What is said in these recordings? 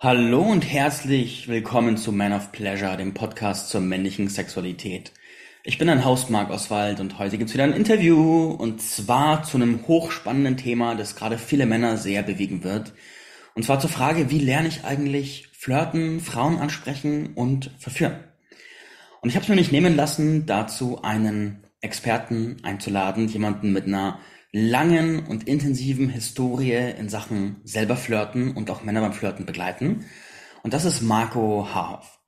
Hallo und herzlich willkommen zu Man of Pleasure, dem Podcast zur männlichen Sexualität. Ich bin ein Host Marc Oswald und heute gibt's wieder ein Interview und zwar zu einem hochspannenden Thema, das gerade viele Männer sehr bewegen wird. Und zwar zur Frage, wie lerne ich eigentlich flirten, Frauen ansprechen und verführen? Und ich habe es mir nicht nehmen lassen, dazu einen Experten einzuladen, jemanden mit einer langen und intensiven Historie in Sachen selber flirten und auch Männer beim Flirten begleiten. Und das ist Marco Haarhoff.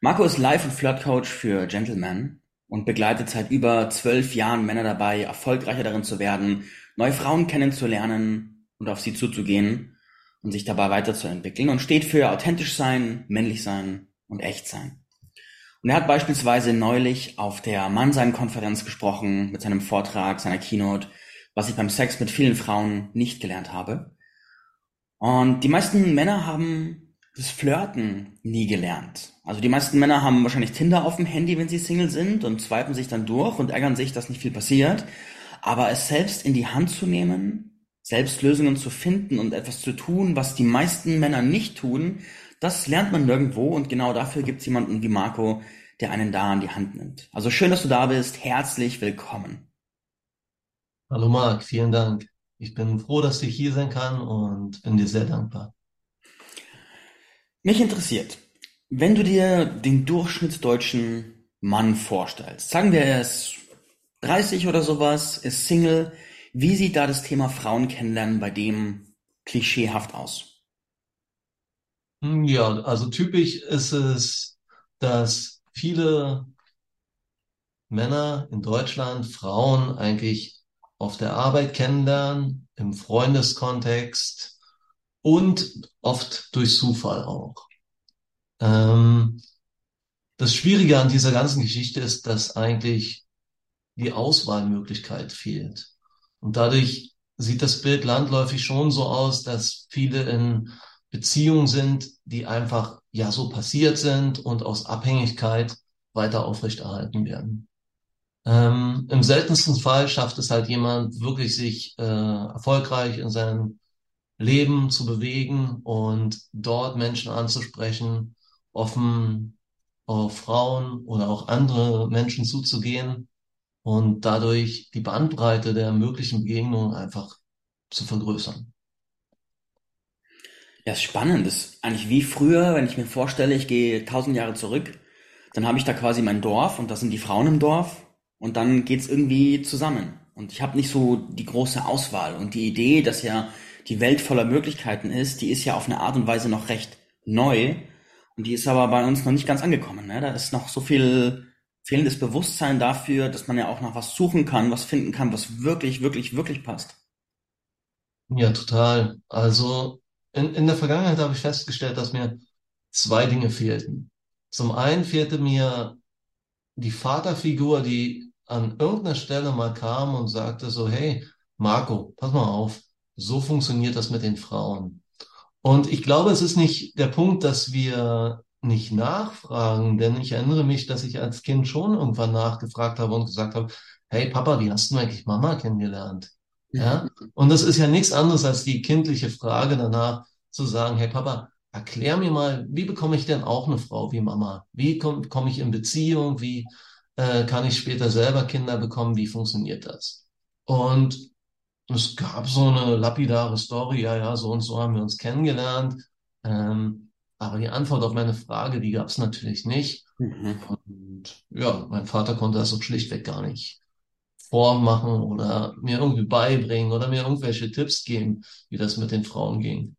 Marco ist Life- und Flirtcoach für Gentlemen und begleitet seit über zwölf Jahren Männer dabei, erfolgreicher darin zu werden, neue Frauen kennenzulernen und auf sie zuzugehen und sich dabei weiterzuentwickeln und steht für authentisch sein, männlich sein und echt sein. Und er hat beispielsweise neulich auf der Mannsein-Konferenz gesprochen mit seinem Vortrag, seiner Keynote was ich beim Sex mit vielen Frauen nicht gelernt habe. Und die meisten Männer haben das Flirten nie gelernt. Also die meisten Männer haben wahrscheinlich Tinder auf dem Handy, wenn sie Single sind und swipen sich dann durch und ärgern sich, dass nicht viel passiert. Aber es selbst in die Hand zu nehmen, selbst Lösungen zu finden und etwas zu tun, was die meisten Männer nicht tun, das lernt man nirgendwo und genau dafür gibt es jemanden wie Marco, der einen da an die Hand nimmt. Also schön, dass du da bist. Herzlich willkommen. Hallo Marc, vielen Dank. Ich bin froh, dass ich hier sein kann und bin dir sehr dankbar. Mich interessiert, wenn du dir den durchschnittsdeutschen Mann vorstellst, sagen wir er ist 30 oder sowas, ist Single, wie sieht da das Thema Frauen kennenlernen bei dem klischeehaft aus? Hm, ja, also typisch ist es, dass viele Männer in Deutschland Frauen eigentlich auf der Arbeit kennenlernen, im Freundeskontext und oft durch Zufall auch. Ähm, das Schwierige an dieser ganzen Geschichte ist, dass eigentlich die Auswahlmöglichkeit fehlt. Und dadurch sieht das Bild landläufig schon so aus, dass viele in Beziehungen sind, die einfach ja so passiert sind und aus Abhängigkeit weiter aufrechterhalten werden. Ähm, Im seltensten Fall schafft es halt jemand, wirklich sich äh, erfolgreich in seinem Leben zu bewegen und dort Menschen anzusprechen, offen auf Frauen oder auch andere Menschen zuzugehen und dadurch die Bandbreite der möglichen Begegnungen einfach zu vergrößern. Ja, ist spannend. Das ist eigentlich wie früher, wenn ich mir vorstelle, ich gehe tausend Jahre zurück, dann habe ich da quasi mein Dorf und das sind die Frauen im Dorf und dann geht's irgendwie zusammen. Und ich habe nicht so die große Auswahl. Und die Idee, dass ja die Welt voller Möglichkeiten ist, die ist ja auf eine Art und Weise noch recht neu. Und die ist aber bei uns noch nicht ganz angekommen. Ne? Da ist noch so viel fehlendes Bewusstsein dafür, dass man ja auch nach was suchen kann, was finden kann, was wirklich, wirklich, wirklich passt. Ja, total. Also in, in der Vergangenheit habe ich festgestellt, dass mir zwei Dinge fehlten. Zum einen fehlte mir die Vaterfigur, die an irgendeiner Stelle mal kam und sagte so, hey, Marco, pass mal auf, so funktioniert das mit den Frauen. Und ich glaube, es ist nicht der Punkt, dass wir nicht nachfragen, denn ich erinnere mich, dass ich als Kind schon irgendwann nachgefragt habe und gesagt habe, hey Papa, wie hast du eigentlich Mama kennengelernt? Ja? Und das ist ja nichts anderes als die kindliche Frage danach zu sagen, hey Papa, erklär mir mal, wie bekomme ich denn auch eine Frau wie Mama? Wie komme komm ich in Beziehung? Wie äh, kann ich später selber Kinder bekommen? Wie funktioniert das? Und es gab so eine lapidare Story, ja, ja, so und so haben wir uns kennengelernt. Ähm, aber die Antwort auf meine Frage, die gab es natürlich nicht. Mhm. Und ja, mein Vater konnte das auch schlichtweg gar nicht vormachen oder mir irgendwie beibringen oder mir irgendwelche Tipps geben, wie das mit den Frauen ging.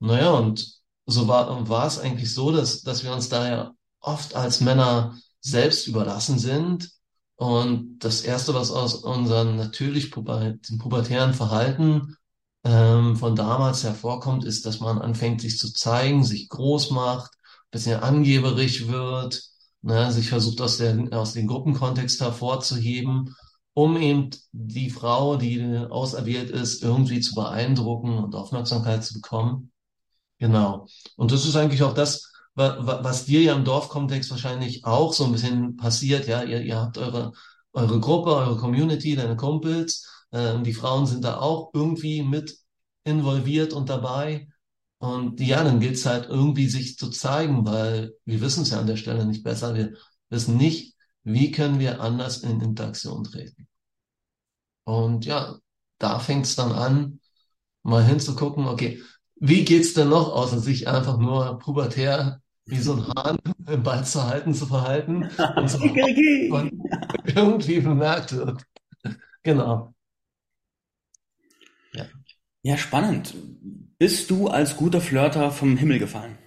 Naja, und so war, war es eigentlich so, dass, dass wir uns da ja oft als Männer selbst überlassen sind. Und das Erste, was aus unserem natürlich pubertären Verhalten ähm, von damals hervorkommt, ist, dass man anfängt, sich zu zeigen, sich groß macht, bisschen angeberisch wird, ne, sich versucht, aus, der, aus dem Gruppenkontext hervorzuheben, um eben die Frau, die auserwählt ist, irgendwie zu beeindrucken und Aufmerksamkeit zu bekommen. Genau. Und das ist eigentlich auch das, was dir ja im Dorfkontext wahrscheinlich auch so ein bisschen passiert, ja, ihr, ihr habt eure, eure Gruppe, eure Community, deine Kumpels, ähm, die Frauen sind da auch irgendwie mit involviert und dabei. Und ja, dann gilt es halt irgendwie sich zu zeigen, weil wir wissen es ja an der Stelle nicht besser. Wir wissen nicht, wie können wir anders in Interaktion treten. Und ja, da fängt es dann an, mal hinzugucken, okay, wie geht's denn noch, außer sich einfach nur pubertär wie so ein Hahn im Ball zu halten, zu verhalten und so und irgendwie bemerkt wird. Genau. Ja. ja, spannend. Bist du als guter Flirter vom Himmel gefallen?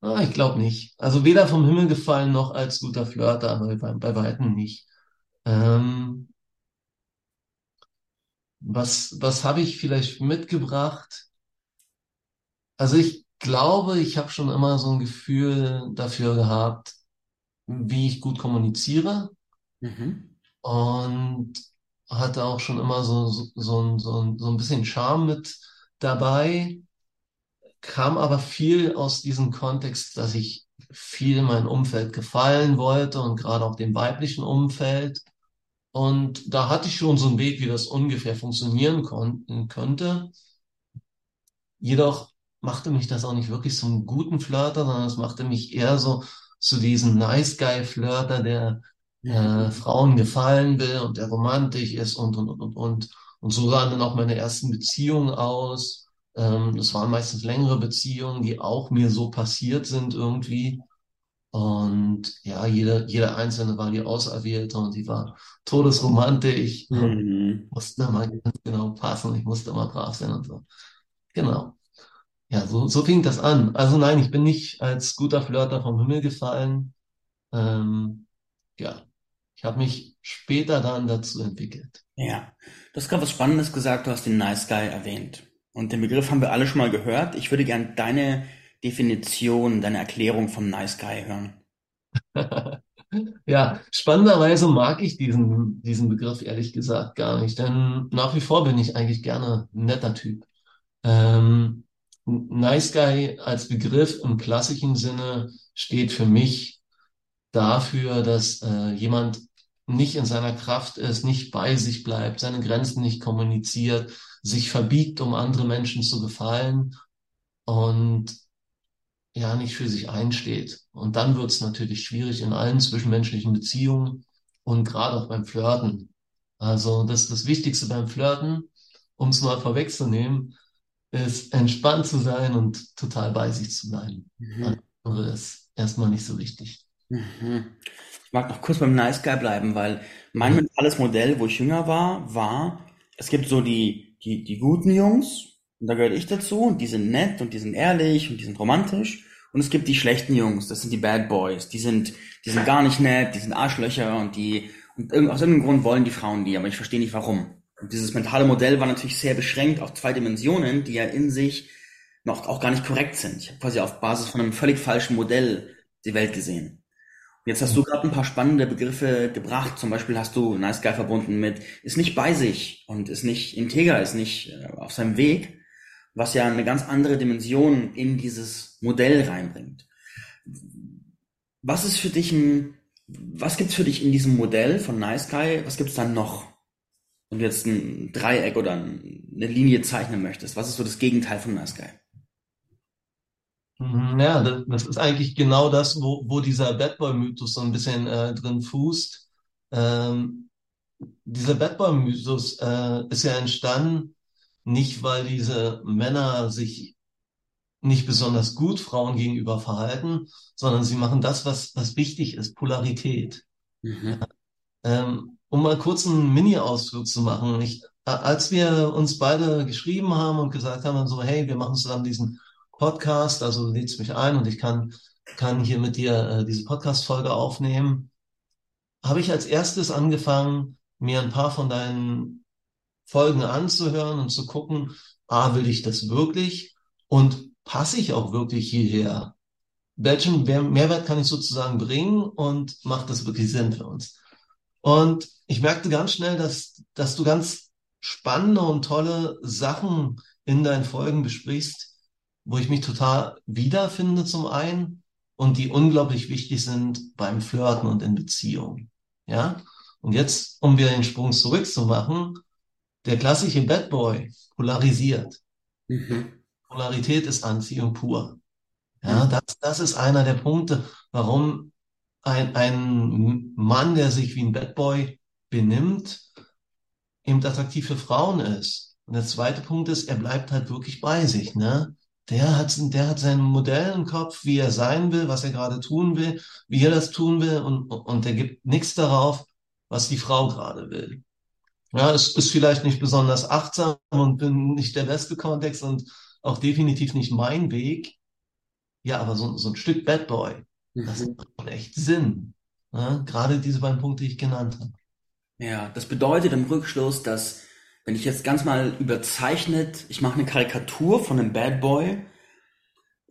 Ah, ich glaube nicht. Also weder vom Himmel gefallen noch als guter Flirter, aber bei, bei weitem nicht. Ähm, was was habe ich vielleicht mitgebracht? Also ich glaube, ich habe schon immer so ein Gefühl dafür gehabt, wie ich gut kommuniziere Mhm. und hatte auch schon immer so, so, so, ein, so, so ein bisschen Charme mit dabei, kam aber viel aus diesem Kontext, dass ich viel meinem Umfeld gefallen wollte und gerade auch dem weiblichen Umfeld. Und da hatte ich schon so einen Weg, wie das ungefähr funktionieren konnten, könnte. Jedoch machte mich das auch nicht wirklich zum guten Flirter, sondern es machte mich eher so zu diesem Nice Guy Flirter, der äh, Frauen gefallen will und der romantisch ist und und und und und. Und so sahen dann auch meine ersten Beziehungen aus. Ähm, das waren meistens längere Beziehungen, die auch mir so passiert sind irgendwie. Und ja, jede, jede einzelne war die Auserwählte und die war todesromantisch. Mhm. Musste immer ganz genau passen, ich musste immer brav sein und so. Genau. Ja, so, so fing das an. Also nein, ich bin nicht als guter Flirter vom Himmel gefallen. Ähm, ja, ich habe mich später dann dazu entwickelt. Ja, du hast gerade was Spannendes gesagt, du hast den Nice Guy erwähnt. Und den Begriff haben wir alle schon mal gehört. Ich würde gern deine Definition, deine Erklärung vom Nice Guy hören. Ja, spannenderweise mag ich diesen, diesen Begriff ehrlich gesagt gar nicht, denn nach wie vor bin ich eigentlich gerne ein netter Typ. Ähm, Nice Guy als Begriff im klassischen Sinne steht für mich dafür, dass äh, jemand nicht in seiner Kraft ist, nicht bei sich bleibt, seine Grenzen nicht kommuniziert, sich verbiegt, um andere Menschen zu gefallen und ja nicht für sich einsteht. Und dann wird es natürlich schwierig in allen zwischenmenschlichen Beziehungen und gerade auch beim Flirten. Also das ist das Wichtigste beim Flirten, um es mal vorwegzunehmen, ist entspannt zu sein und total bei sich zu bleiben. Mhm. Andere ist erstmal nicht so wichtig. Mhm. Ich mag noch kurz beim Nice Guy bleiben, weil mein Mhm. mentales Modell, wo ich jünger war, war, es gibt so die, die, die guten Jungs, und da gehöre ich dazu, und die sind nett und die sind ehrlich und die sind romantisch. Und es gibt die schlechten Jungs, das sind die Bad Boys, die sind, die sind gar nicht nett, die sind Arschlöcher und die, und aus irgendeinem Grund wollen die Frauen die, aber ich verstehe nicht warum. Dieses mentale Modell war natürlich sehr beschränkt auf zwei Dimensionen, die ja in sich noch auch gar nicht korrekt sind. Ich habe quasi auf Basis von einem völlig falschen Modell die Welt gesehen. Und jetzt hast du gerade ein paar spannende Begriffe gebracht. Zum Beispiel hast du Nice Guy verbunden mit ist nicht bei sich und ist nicht integer, ist nicht äh, auf seinem Weg, was ja eine ganz andere Dimension in dieses Modell reinbringt. Was ist für dich ein, was gibt's für dich in diesem Modell von Nice Guy? Was gibt's dann noch? Du jetzt ein Dreieck oder eine Linie zeichnen möchtest, was ist so das Gegenteil von Nice Guy? Mhm, Ja, das, das ist eigentlich genau das, wo, wo dieser Bad Boy-Mythos so ein bisschen äh, drin fußt. Ähm, dieser Bad Boy-Mythos äh, ist ja entstanden, nicht weil diese Männer sich nicht besonders gut Frauen gegenüber verhalten, sondern sie machen das, was, was wichtig ist, Polarität. Mhm. Ähm, um mal kurz einen Mini-Ausflug zu machen. Ich, als wir uns beide geschrieben haben und gesagt haben, so, hey, wir machen zusammen diesen Podcast, also lädst mich ein und ich kann, kann hier mit dir äh, diese Podcast-Folge aufnehmen, habe ich als erstes angefangen, mir ein paar von deinen Folgen anzuhören und zu gucken, ah, will ich das wirklich und passe ich auch wirklich hierher? Welchen Mehr- Mehrwert kann ich sozusagen bringen und macht das wirklich Sinn für uns? Und ich merkte ganz schnell, dass, dass du ganz spannende und tolle Sachen in deinen Folgen besprichst, wo ich mich total wiederfinde zum einen und die unglaublich wichtig sind beim Flirten und in Beziehungen. Ja? Und jetzt, um wieder den Sprung zurückzumachen, der klassische Bad Boy polarisiert. Mhm. Polarität ist Anziehung pur. Ja, das, das ist einer der Punkte, warum ein, ein Mann, der sich wie ein Bad Boy benimmt, eben attraktiv für Frauen ist. Und der zweite Punkt ist, er bleibt halt wirklich bei sich, ne? Der hat, der hat sein Modell im Kopf, wie er sein will, was er gerade tun will, wie er das tun will und, und der gibt nichts darauf, was die Frau gerade will. Ja, es ist vielleicht nicht besonders achtsam und bin nicht der beste Kontext und auch definitiv nicht mein Weg. Ja, aber so, so ein Stück Bad Boy, das Mhm. macht echt Sinn. Ja, gerade diese beiden Punkte, die ich genannt habe. Ja, das bedeutet im Rückschluss, dass wenn ich jetzt ganz mal überzeichnet, ich mache eine Karikatur von einem Bad Boy,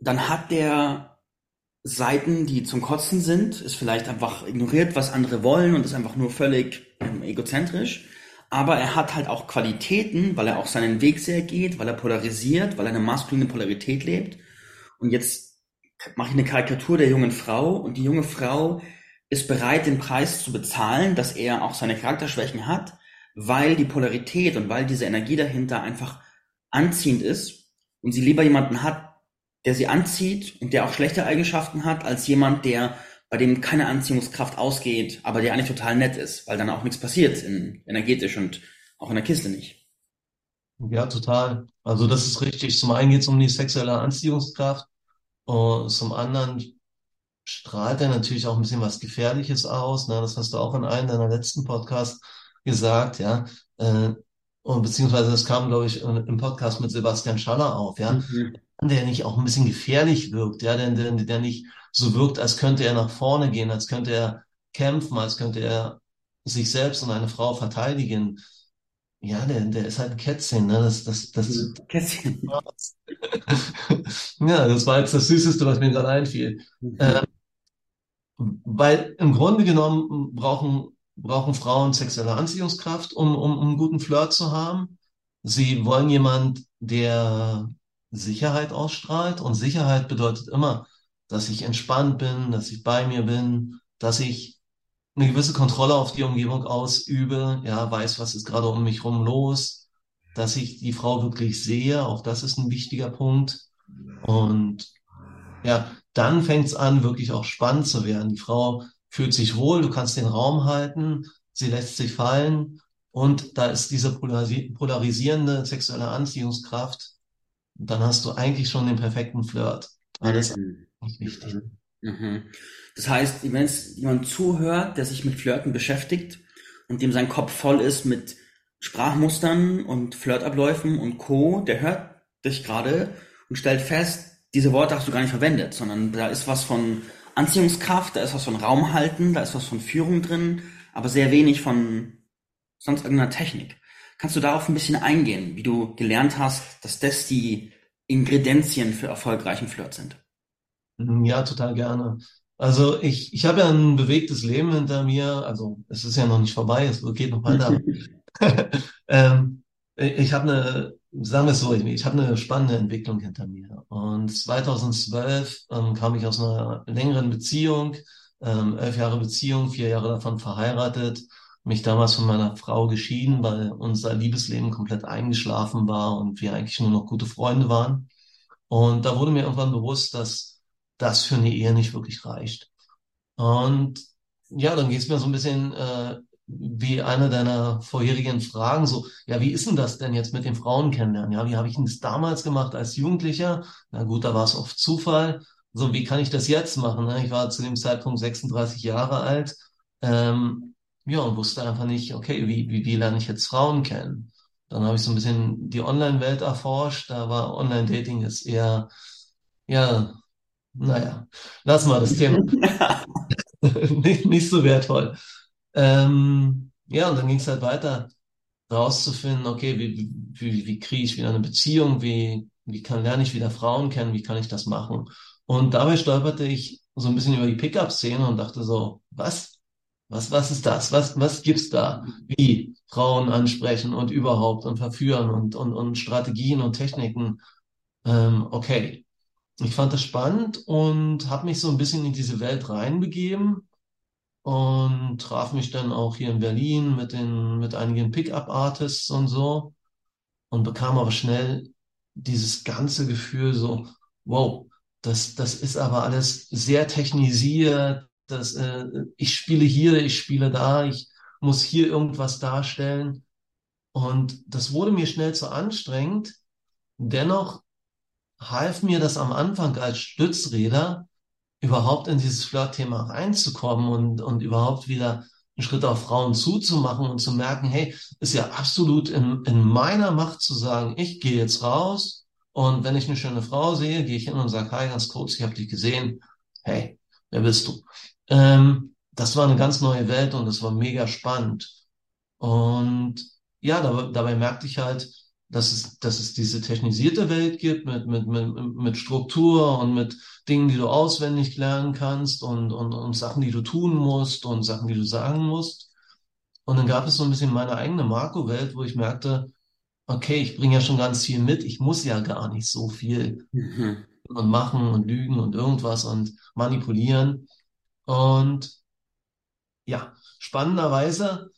dann hat der Seiten, die zum Kotzen sind, ist vielleicht einfach ignoriert, was andere wollen und ist einfach nur völlig ähm, egozentrisch. Aber er hat halt auch Qualitäten, weil er auch seinen Weg sehr geht, weil er polarisiert, weil er eine maskuline Polarität lebt. Und jetzt mache ich eine Karikatur der jungen Frau und die junge Frau ist bereit, den Preis zu bezahlen, dass er auch seine Charakterschwächen hat, weil die Polarität und weil diese Energie dahinter einfach anziehend ist und sie lieber jemanden hat, der sie anzieht und der auch schlechte Eigenschaften hat, als jemand, der bei dem keine Anziehungskraft ausgeht, aber der eigentlich total nett ist, weil dann auch nichts passiert in, energetisch und auch in der Kiste nicht. Ja, total. Also das ist richtig. Zum einen geht es um die sexuelle Anziehungskraft und zum anderen strahlt er natürlich auch ein bisschen was Gefährliches aus. Ne? Das hast du auch in einem deiner letzten Podcasts gesagt, ja. Äh, und beziehungsweise das kam, glaube ich, im Podcast mit Sebastian Schaller auf, ja. Mhm. Der nicht auch ein bisschen gefährlich wirkt, ja, der, der, der nicht so wirkt, als könnte er nach vorne gehen, als könnte er kämpfen, als könnte er sich selbst und eine Frau verteidigen. Ja, der, der ist halt ein Kätzchen, ne? Das, das, das, Kätzchen. ja, das war jetzt das Süßeste, was mir gerade einfiel. Äh, weil im Grunde genommen brauchen, brauchen Frauen sexuelle Anziehungskraft, um, um, um einen guten Flirt zu haben. Sie wollen jemand, der Sicherheit ausstrahlt. Und Sicherheit bedeutet immer, dass ich entspannt bin, dass ich bei mir bin, dass ich eine gewisse Kontrolle auf die Umgebung ausübe, ja, weiß, was ist gerade um mich rum los, dass ich die Frau wirklich sehe, auch das ist ein wichtiger Punkt. Und ja, dann fängt es an, wirklich auch spannend zu werden. Die Frau fühlt sich wohl, du kannst den Raum halten, sie lässt sich fallen und da ist diese polarisi polarisierende sexuelle Anziehungskraft. Dann hast du eigentlich schon den perfekten Flirt. Alles Mhm. wichtig. Mhm. Das heißt, wenn jetzt jemand zuhört, der sich mit Flirten beschäftigt und dem sein Kopf voll ist mit Sprachmustern und Flirtabläufen und Co., der hört dich gerade und stellt fest, diese Worte hast du gar nicht verwendet, sondern da ist was von Anziehungskraft, da ist was von Raum halten, da ist was von Führung drin, aber sehr wenig von sonst irgendeiner Technik. Kannst du darauf ein bisschen eingehen, wie du gelernt hast, dass das die Ingredienzien für erfolgreichen Flirt sind? Ja, total gerne. Also ich, ich habe ja ein bewegtes Leben hinter mir. Also es ist ja noch nicht vorbei, es geht noch weiter. ähm, ich habe eine, sagen wir es so, ich habe eine spannende Entwicklung hinter mir. Und 2012 ähm, kam ich aus einer längeren Beziehung, ähm, elf Jahre Beziehung, vier Jahre davon verheiratet, mich damals von meiner Frau geschieden, weil unser Liebesleben komplett eingeschlafen war und wir eigentlich nur noch gute Freunde waren. Und da wurde mir irgendwann bewusst, dass das für eine Ehe nicht wirklich reicht. Und ja, dann geht es mir so ein bisschen äh, wie eine deiner vorherigen Fragen, so, ja, wie ist denn das denn jetzt mit den Frauen kennenlernen? Ja, wie habe ich denn das damals gemacht als Jugendlicher? Na gut, da war es oft Zufall. So, wie kann ich das jetzt machen? Ne? Ich war zu dem Zeitpunkt 36 Jahre alt. Ähm, ja, und wusste einfach nicht, okay, wie, wie, wie lerne ich jetzt Frauen kennen? Dann habe ich so ein bisschen die Online-Welt erforscht. Da war Online-Dating jetzt eher, ja, naja, lassen wir das Thema. nicht, nicht so wertvoll. Ähm, ja, und dann ging es halt weiter, rauszufinden, okay, wie, wie, wie kriege ich wieder eine Beziehung, wie, wie kann, lerne ich wieder Frauen kennen, wie kann ich das machen? Und dabei stolperte ich so ein bisschen über die Pickup-Szene und dachte so, was? Was, was ist das? Was, was gibt's da? Wie Frauen ansprechen und überhaupt und verführen und, und, und Strategien und Techniken? Ähm, okay. Ich fand das spannend und habe mich so ein bisschen in diese Welt reinbegeben und traf mich dann auch hier in Berlin mit den, mit einigen Pickup-Artists und so und bekam aber schnell dieses ganze Gefühl so, wow, das, das ist aber alles sehr technisiert. Das, äh, ich spiele hier, ich spiele da, ich muss hier irgendwas darstellen. Und das wurde mir schnell zu anstrengend. Dennoch half mir das am Anfang als Stützräder, überhaupt in dieses Flirt-Thema reinzukommen und, und überhaupt wieder einen Schritt auf Frauen zuzumachen und zu merken, hey, ist ja absolut in, in meiner Macht zu sagen, ich gehe jetzt raus und wenn ich eine schöne Frau sehe, gehe ich hin und sage, hi, ganz kurz, ich habe dich gesehen. Hey, wer bist du? Ähm, das war eine ganz neue Welt und das war mega spannend. Und ja, dabei, dabei merkte ich halt, dass es, dass es diese technisierte Welt gibt mit, mit, mit, mit Struktur und mit Dingen, die du auswendig lernen kannst und, und, und Sachen, die du tun musst und Sachen, die du sagen musst. Und dann gab es so ein bisschen meine eigene Marco-Welt, wo ich merkte, okay, ich bringe ja schon ganz viel mit, ich muss ja gar nicht so viel mhm. und machen und lügen und irgendwas und manipulieren. Und ja, spannenderweise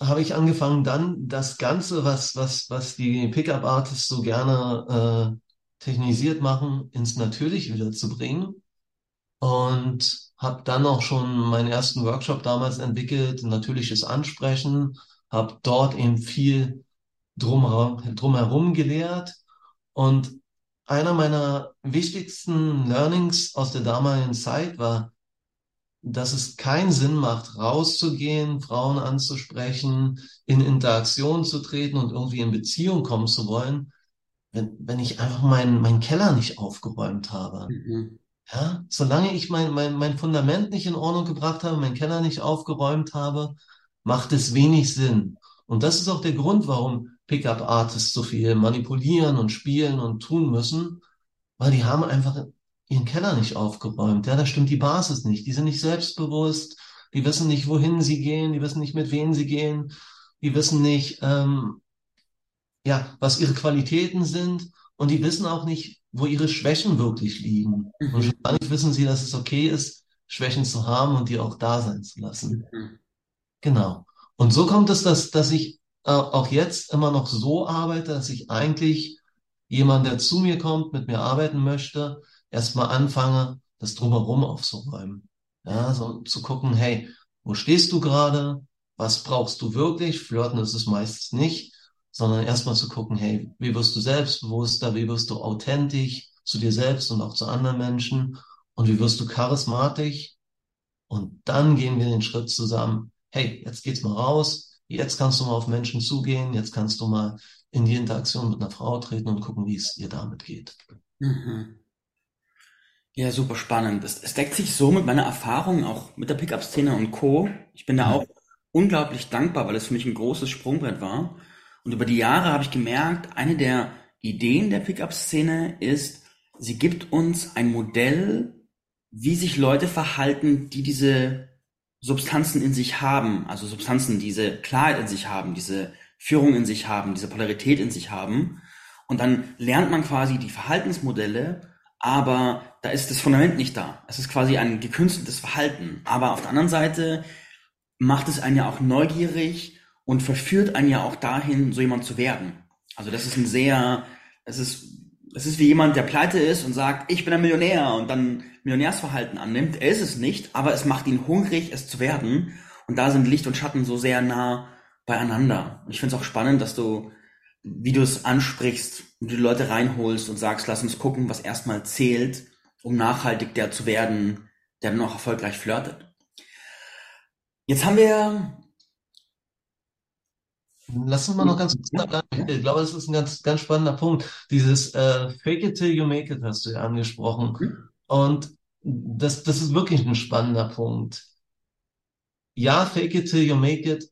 habe ich angefangen, dann das Ganze, was, was, was die Pickup-Artists so gerne äh, technisiert machen, ins Natürliche wieder zu bringen. Und habe dann auch schon meinen ersten Workshop damals entwickelt, natürliches Ansprechen, habe dort eben viel drumherum, drumherum gelehrt. Und einer meiner wichtigsten Learnings aus der damaligen Zeit war, dass es keinen Sinn macht, rauszugehen, Frauen anzusprechen, in Interaktion zu treten und irgendwie in Beziehung kommen zu wollen, wenn, wenn ich einfach meinen mein Keller nicht aufgeräumt habe. Mhm. Ja, solange ich mein, mein, mein Fundament nicht in Ordnung gebracht habe, meinen Keller nicht aufgeräumt habe, macht es wenig Sinn. Und das ist auch der Grund, warum Pickup-Artists so viel manipulieren und spielen und tun müssen, weil die haben einfach ihren Keller nicht aufgeräumt. Ja, da stimmt die Basis nicht. Die sind nicht selbstbewusst. Die wissen nicht, wohin sie gehen. Die wissen nicht, mit wem sie gehen. Die wissen nicht, ähm, ja, was ihre Qualitäten sind. Und die wissen auch nicht, wo ihre Schwächen wirklich liegen. Mhm. Und schon gar nicht wissen sie, dass es okay ist, Schwächen zu haben und die auch da sein zu lassen. Mhm. Genau. Und so kommt es, dass, dass ich äh, auch jetzt immer noch so arbeite, dass ich eigentlich jemand, der zu mir kommt, mit mir arbeiten möchte, erstmal anfange, das drumherum aufzuräumen. Ja, so zu gucken, hey, wo stehst du gerade? Was brauchst du wirklich? Flirten ist es meistens nicht, sondern erstmal zu gucken, hey, wie wirst du selbstbewusster? Wie wirst du authentisch zu dir selbst und auch zu anderen Menschen? Und wie wirst du charismatisch? Und dann gehen wir den Schritt zusammen. Hey, jetzt geht's mal raus. Jetzt kannst du mal auf Menschen zugehen. Jetzt kannst du mal in die Interaktion mit einer Frau treten und gucken, wie es dir damit geht. Mhm. Ja, super spannend. Es, es deckt sich so mit meiner Erfahrung auch mit der Pickup-Szene und Co. Ich bin da auch unglaublich dankbar, weil es für mich ein großes Sprungbrett war. Und über die Jahre habe ich gemerkt, eine der Ideen der Pickup-Szene ist, sie gibt uns ein Modell, wie sich Leute verhalten, die diese Substanzen in sich haben, also Substanzen, diese Klarheit in sich haben, diese Führung in sich haben, diese Polarität in sich haben. Und dann lernt man quasi die Verhaltensmodelle aber da ist das Fundament nicht da. Es ist quasi ein gekünsteltes Verhalten. Aber auf der anderen Seite macht es einen ja auch neugierig und verführt einen ja auch dahin, so jemand zu werden. Also das ist ein sehr, es ist, es ist wie jemand, der pleite ist und sagt, ich bin ein Millionär und dann Millionärsverhalten annimmt. Er ist es nicht, aber es macht ihn hungrig, es zu werden. Und da sind Licht und Schatten so sehr nah beieinander. Und ich finde es auch spannend, dass du wie du es ansprichst und die Leute reinholst und sagst, lass uns gucken, was erstmal zählt, um nachhaltig der zu werden, der dann auch erfolgreich flirtet. Jetzt haben wir Lass uns mal noch ganz kurz ja. Ich glaube, das ist ein ganz, ganz spannender Punkt. Dieses äh, Fake it till you make it hast du ja angesprochen. Mhm. Und das, das ist wirklich ein spannender Punkt. Ja, Fake it till you make it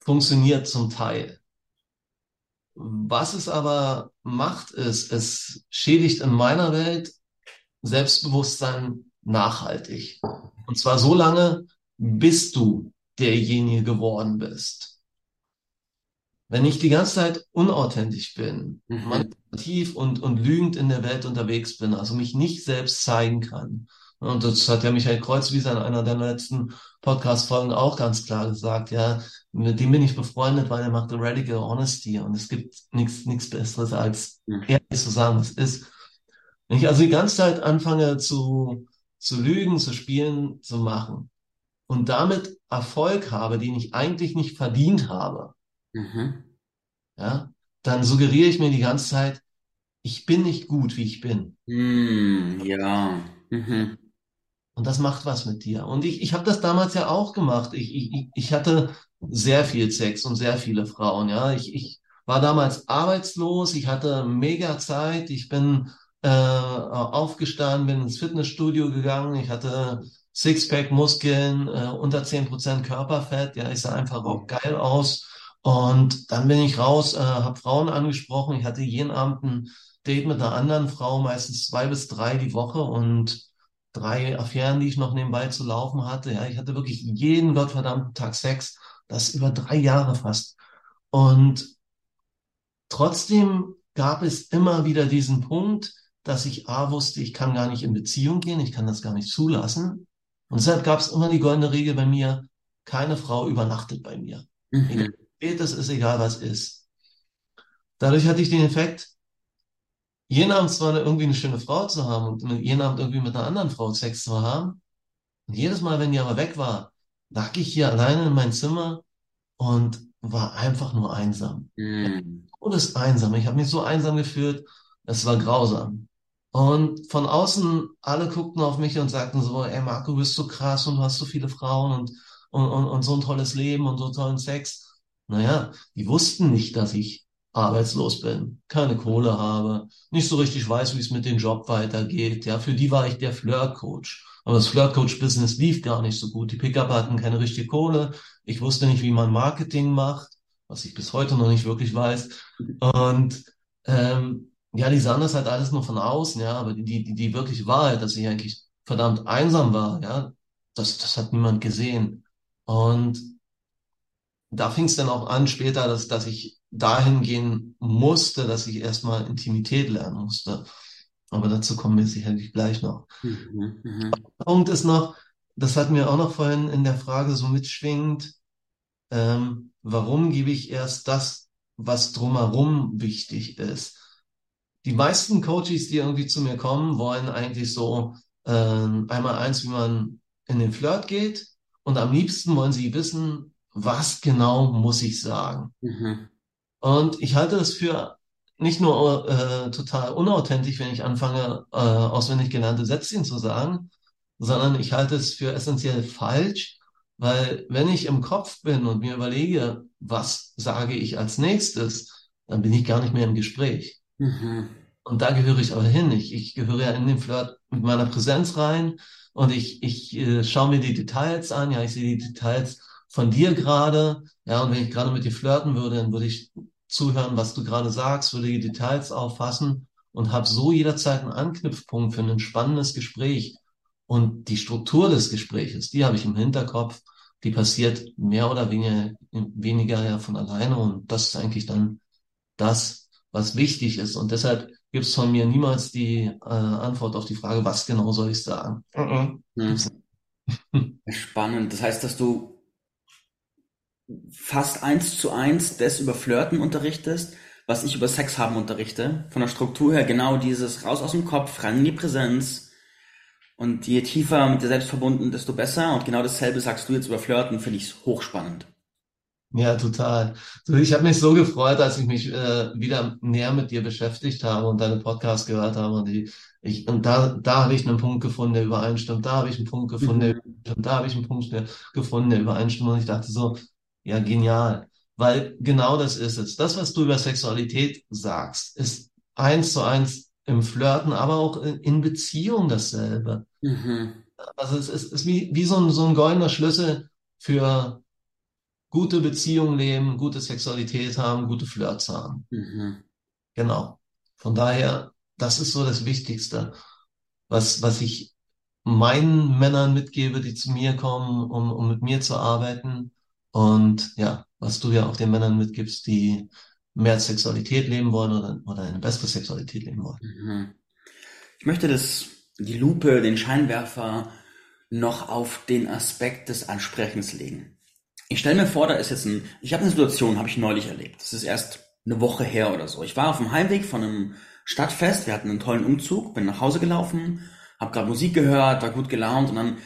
funktioniert zum Teil. Was es aber macht, ist, es schädigt in meiner Welt Selbstbewusstsein nachhaltig. Und zwar so lange, bis du derjenige geworden bist. Wenn ich die ganze Zeit unauthentisch bin, mhm. manipulativ und, und lügend in der Welt unterwegs bin, also mich nicht selbst zeigen kann, Und das hat ja Michael Kreuzwieser in einer der letzten Podcast-Folgen auch ganz klar gesagt. Ja, mit dem bin ich befreundet, weil er macht Radical Honesty und es gibt nichts, Besseres als Mhm. ehrlich zu sagen, was ist. Wenn ich also die ganze Zeit anfange zu, zu lügen, zu spielen, zu machen und damit Erfolg habe, den ich eigentlich nicht verdient habe, Mhm. ja, dann suggeriere ich mir die ganze Zeit, ich bin nicht gut, wie ich bin. Hm, ja. Mhm. Und das macht was mit dir. Und ich, ich habe das damals ja auch gemacht. Ich, ich, ich hatte sehr viel Sex und sehr viele Frauen. Ja, ich, ich war damals arbeitslos. Ich hatte mega Zeit. Ich bin äh, aufgestanden, bin ins Fitnessstudio gegangen. Ich hatte Sixpack, Muskeln, äh, unter 10% Körperfett. Ja, ich sah einfach auch geil aus. Und dann bin ich raus, äh, habe Frauen angesprochen. Ich hatte jeden Abend ein Date mit einer anderen Frau, meistens zwei bis drei die Woche und drei Affären, die ich noch nebenbei zu laufen hatte. Ja, ich hatte wirklich jeden gottverdammten Tag Sex, das über drei Jahre fast. Und trotzdem gab es immer wieder diesen Punkt, dass ich A wusste, ich kann gar nicht in Beziehung gehen, ich kann das gar nicht zulassen. Und deshalb gab es immer die goldene Regel bei mir, keine Frau übernachtet bei mir. Egal, Mhm. spät es ist, egal was ist. Dadurch hatte ich den Effekt, jeden Abend zwar irgendwie eine schöne Frau zu haben und jeden Abend irgendwie mit einer anderen Frau Sex zu haben. Und jedes Mal, wenn die aber weg war, lag ich hier alleine in meinem Zimmer und war einfach nur einsam. Hm. Todes einsam. Ich habe mich so einsam gefühlt, es war grausam. Und von außen, alle guckten auf mich und sagten so, ey Marco, du bist so krass und du hast so viele Frauen und, und, und, und so ein tolles Leben und so tollen Sex. Naja, die wussten nicht, dass ich arbeitslos bin, keine Kohle habe, nicht so richtig weiß, wie es mit dem Job weitergeht. Ja, für die war ich der Flirt-Coach. Aber das Flirt-Coach-Business lief gar nicht so gut. Die Pickup hatten keine richtige Kohle. Ich wusste nicht, wie man Marketing macht, was ich bis heute noch nicht wirklich weiß. Und ähm, ja, die sahen das halt alles nur von außen, ja, aber die, die, die wirkliche Wahrheit, dass ich eigentlich verdammt einsam war, ja, das, das hat niemand gesehen. Und da fing es dann auch an später, dass, dass ich dahin gehen musste, dass ich erstmal Intimität lernen musste. Aber dazu kommen wir sicherlich gleich noch. Mhm. Mhm. Punkt ist noch, das hat mir auch noch vorhin in der Frage so mitschwingend, ähm, warum gebe ich erst das, was drumherum wichtig ist? Die meisten Coaches, die irgendwie zu mir kommen, wollen eigentlich so ähm, einmal eins, wie man in den Flirt geht und am liebsten wollen sie wissen, was genau muss ich sagen? Mhm. Und ich halte es für nicht nur äh, total unauthentisch, wenn ich anfange, äh, auswendig gelernte Sätzchen zu sagen, sondern ich halte es für essentiell falsch, weil wenn ich im Kopf bin und mir überlege, was sage ich als nächstes, dann bin ich gar nicht mehr im Gespräch. Mhm. Und da gehöre ich aber hin. Ich, ich gehöre ja in den Flirt mit meiner Präsenz rein und ich, ich äh, schaue mir die Details an. Ja, ich sehe die Details von dir gerade. Ja, und wenn ich gerade mit dir flirten würde, dann würde ich zuhören, was du gerade sagst, würde die Details auffassen und habe so jederzeit einen Anknüpfpunkt für ein spannendes Gespräch. Und die Struktur des Gespräches, die habe ich im Hinterkopf, die passiert mehr oder weniger, weniger ja von alleine. Und das ist eigentlich dann das, was wichtig ist. Und deshalb gibt es von mir niemals die äh, Antwort auf die Frage, was genau soll ich sagen. Mhm. Mhm. Spannend. Das heißt, dass du fast eins zu eins das über Flirten unterrichtest, was ich über Sex haben unterrichte. Von der Struktur her genau dieses raus aus dem Kopf, rein in die Präsenz. Und je tiefer mit dir selbst verbunden, desto besser. Und genau dasselbe sagst du jetzt über Flirten, finde ich hochspannend. Ja, total. Ich habe mich so gefreut, als ich mich äh, wieder näher mit dir beschäftigt habe und deine Podcasts gehört habe. Und, die, ich, und da, da habe ich einen Punkt gefunden, der übereinstimmt. Da habe ich einen Punkt gefunden, der Mhm. übereinstimmt. Da habe ich einen Punkt gefunden, der übereinstimmt. Und ich dachte so, ja, genial. Weil genau das ist es. Das, was du über Sexualität sagst, ist eins zu eins im Flirten, aber auch in, in Beziehung dasselbe. Mhm. Also es ist, ist wie, wie so ein, so ein goldener Schlüssel für gute Beziehungen leben, gute Sexualität haben, gute Flirts haben. Mhm. Genau. Von daher, das ist so das Wichtigste, was, was ich meinen Männern mitgebe, die zu mir kommen, um, um mit mir zu arbeiten. Und ja, was du ja auch den Männern mitgibst, die mehr Sexualität leben wollen oder, oder eine bessere Sexualität leben wollen. Mhm. Ich möchte das die Lupe, den Scheinwerfer noch auf den Aspekt des Ansprechens legen. Ich stelle mir vor, da ist jetzt ein, ich habe eine Situation, habe ich neulich erlebt. Das ist erst eine Woche her oder so. Ich war auf dem Heimweg von einem Stadtfest, wir hatten einen tollen Umzug, bin nach Hause gelaufen, habe gerade Musik gehört, war gut gelaunt und dann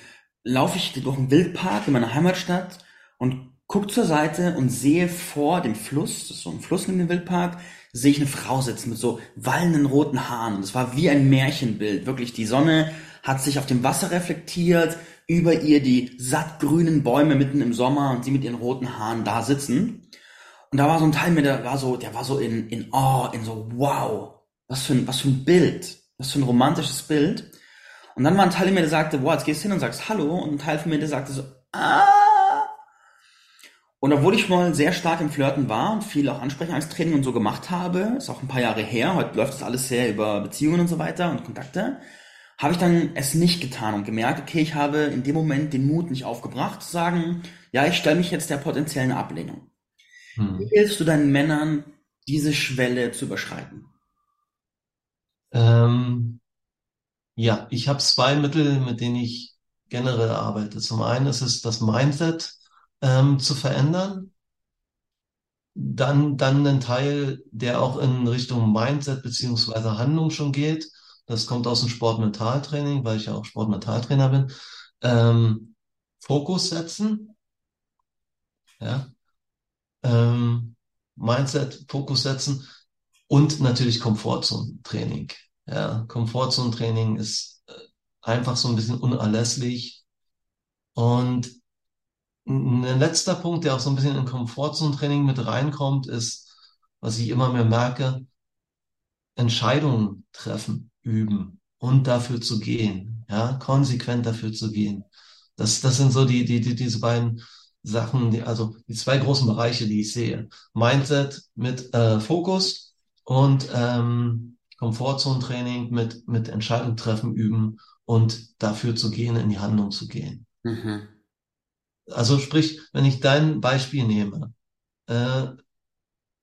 laufe ich durch einen Wildpark in meiner Heimatstadt und guck zur Seite und sehe vor dem Fluss, das ist so ein Fluss in dem Wildpark, sehe ich eine Frau sitzen mit so wallenden roten Haaren. Und es war wie ein Märchenbild. Wirklich, die Sonne hat sich auf dem Wasser reflektiert, über ihr die sattgrünen Bäume mitten im Sommer und sie mit ihren roten Haaren da sitzen. Und da war so ein Teil mir, der war so, der war so in, in oh, in so, wow, was für ein, was für ein Bild, was für ein romantisches Bild. Und dann war ein Teil mir, der sagte, wow, jetzt gehst du hin und sagst Hallo. Und ein Teil von mir, der sagte so, ah. Und obwohl ich mal sehr stark im Flirten war und viel auch Ansprechangstraining und so gemacht habe, ist auch ein paar Jahre her, heute läuft das alles sehr über Beziehungen und so weiter und Kontakte, habe ich dann es nicht getan und gemerkt, okay, ich habe in dem Moment den Mut nicht aufgebracht, zu sagen, ja, ich stelle mich jetzt der potenziellen Ablehnung. Hm. Wie hilfst du deinen Männern, diese Schwelle zu überschreiten? Ähm, ja, ich habe zwei Mittel, mit denen ich generell arbeite. Zum einen ist es das Mindset ähm, zu verändern. Dann, dann ein Teil, der auch in Richtung Mindset beziehungsweise Handlung schon geht. Das kommt aus dem Sportmentaltraining, weil ich ja auch Sportmentaltrainer bin. Ähm, Fokus setzen. Ja. Ähm, Mindset, Fokus setzen und natürlich Komfortzone-Training. Ja, Komfortzone-Training ist äh, einfach so ein bisschen unerlässlich. Und ein letzter Punkt, der auch so ein bisschen in Komfortzone-Training mit reinkommt, ist, was ich immer mehr merke, Entscheidungen treffen, üben und dafür zu gehen, ja, konsequent dafür zu gehen. Das, das sind so die, die, die, diese beiden Sachen, die, also die zwei großen Bereiche, die ich sehe. Mindset mit äh, Fokus und ähm, Komfortzone-Training mit, mit Entscheidung treffen, üben und dafür zu gehen, in die Handlung zu gehen. Mhm. Also sprich, wenn ich dein Beispiel nehme, äh,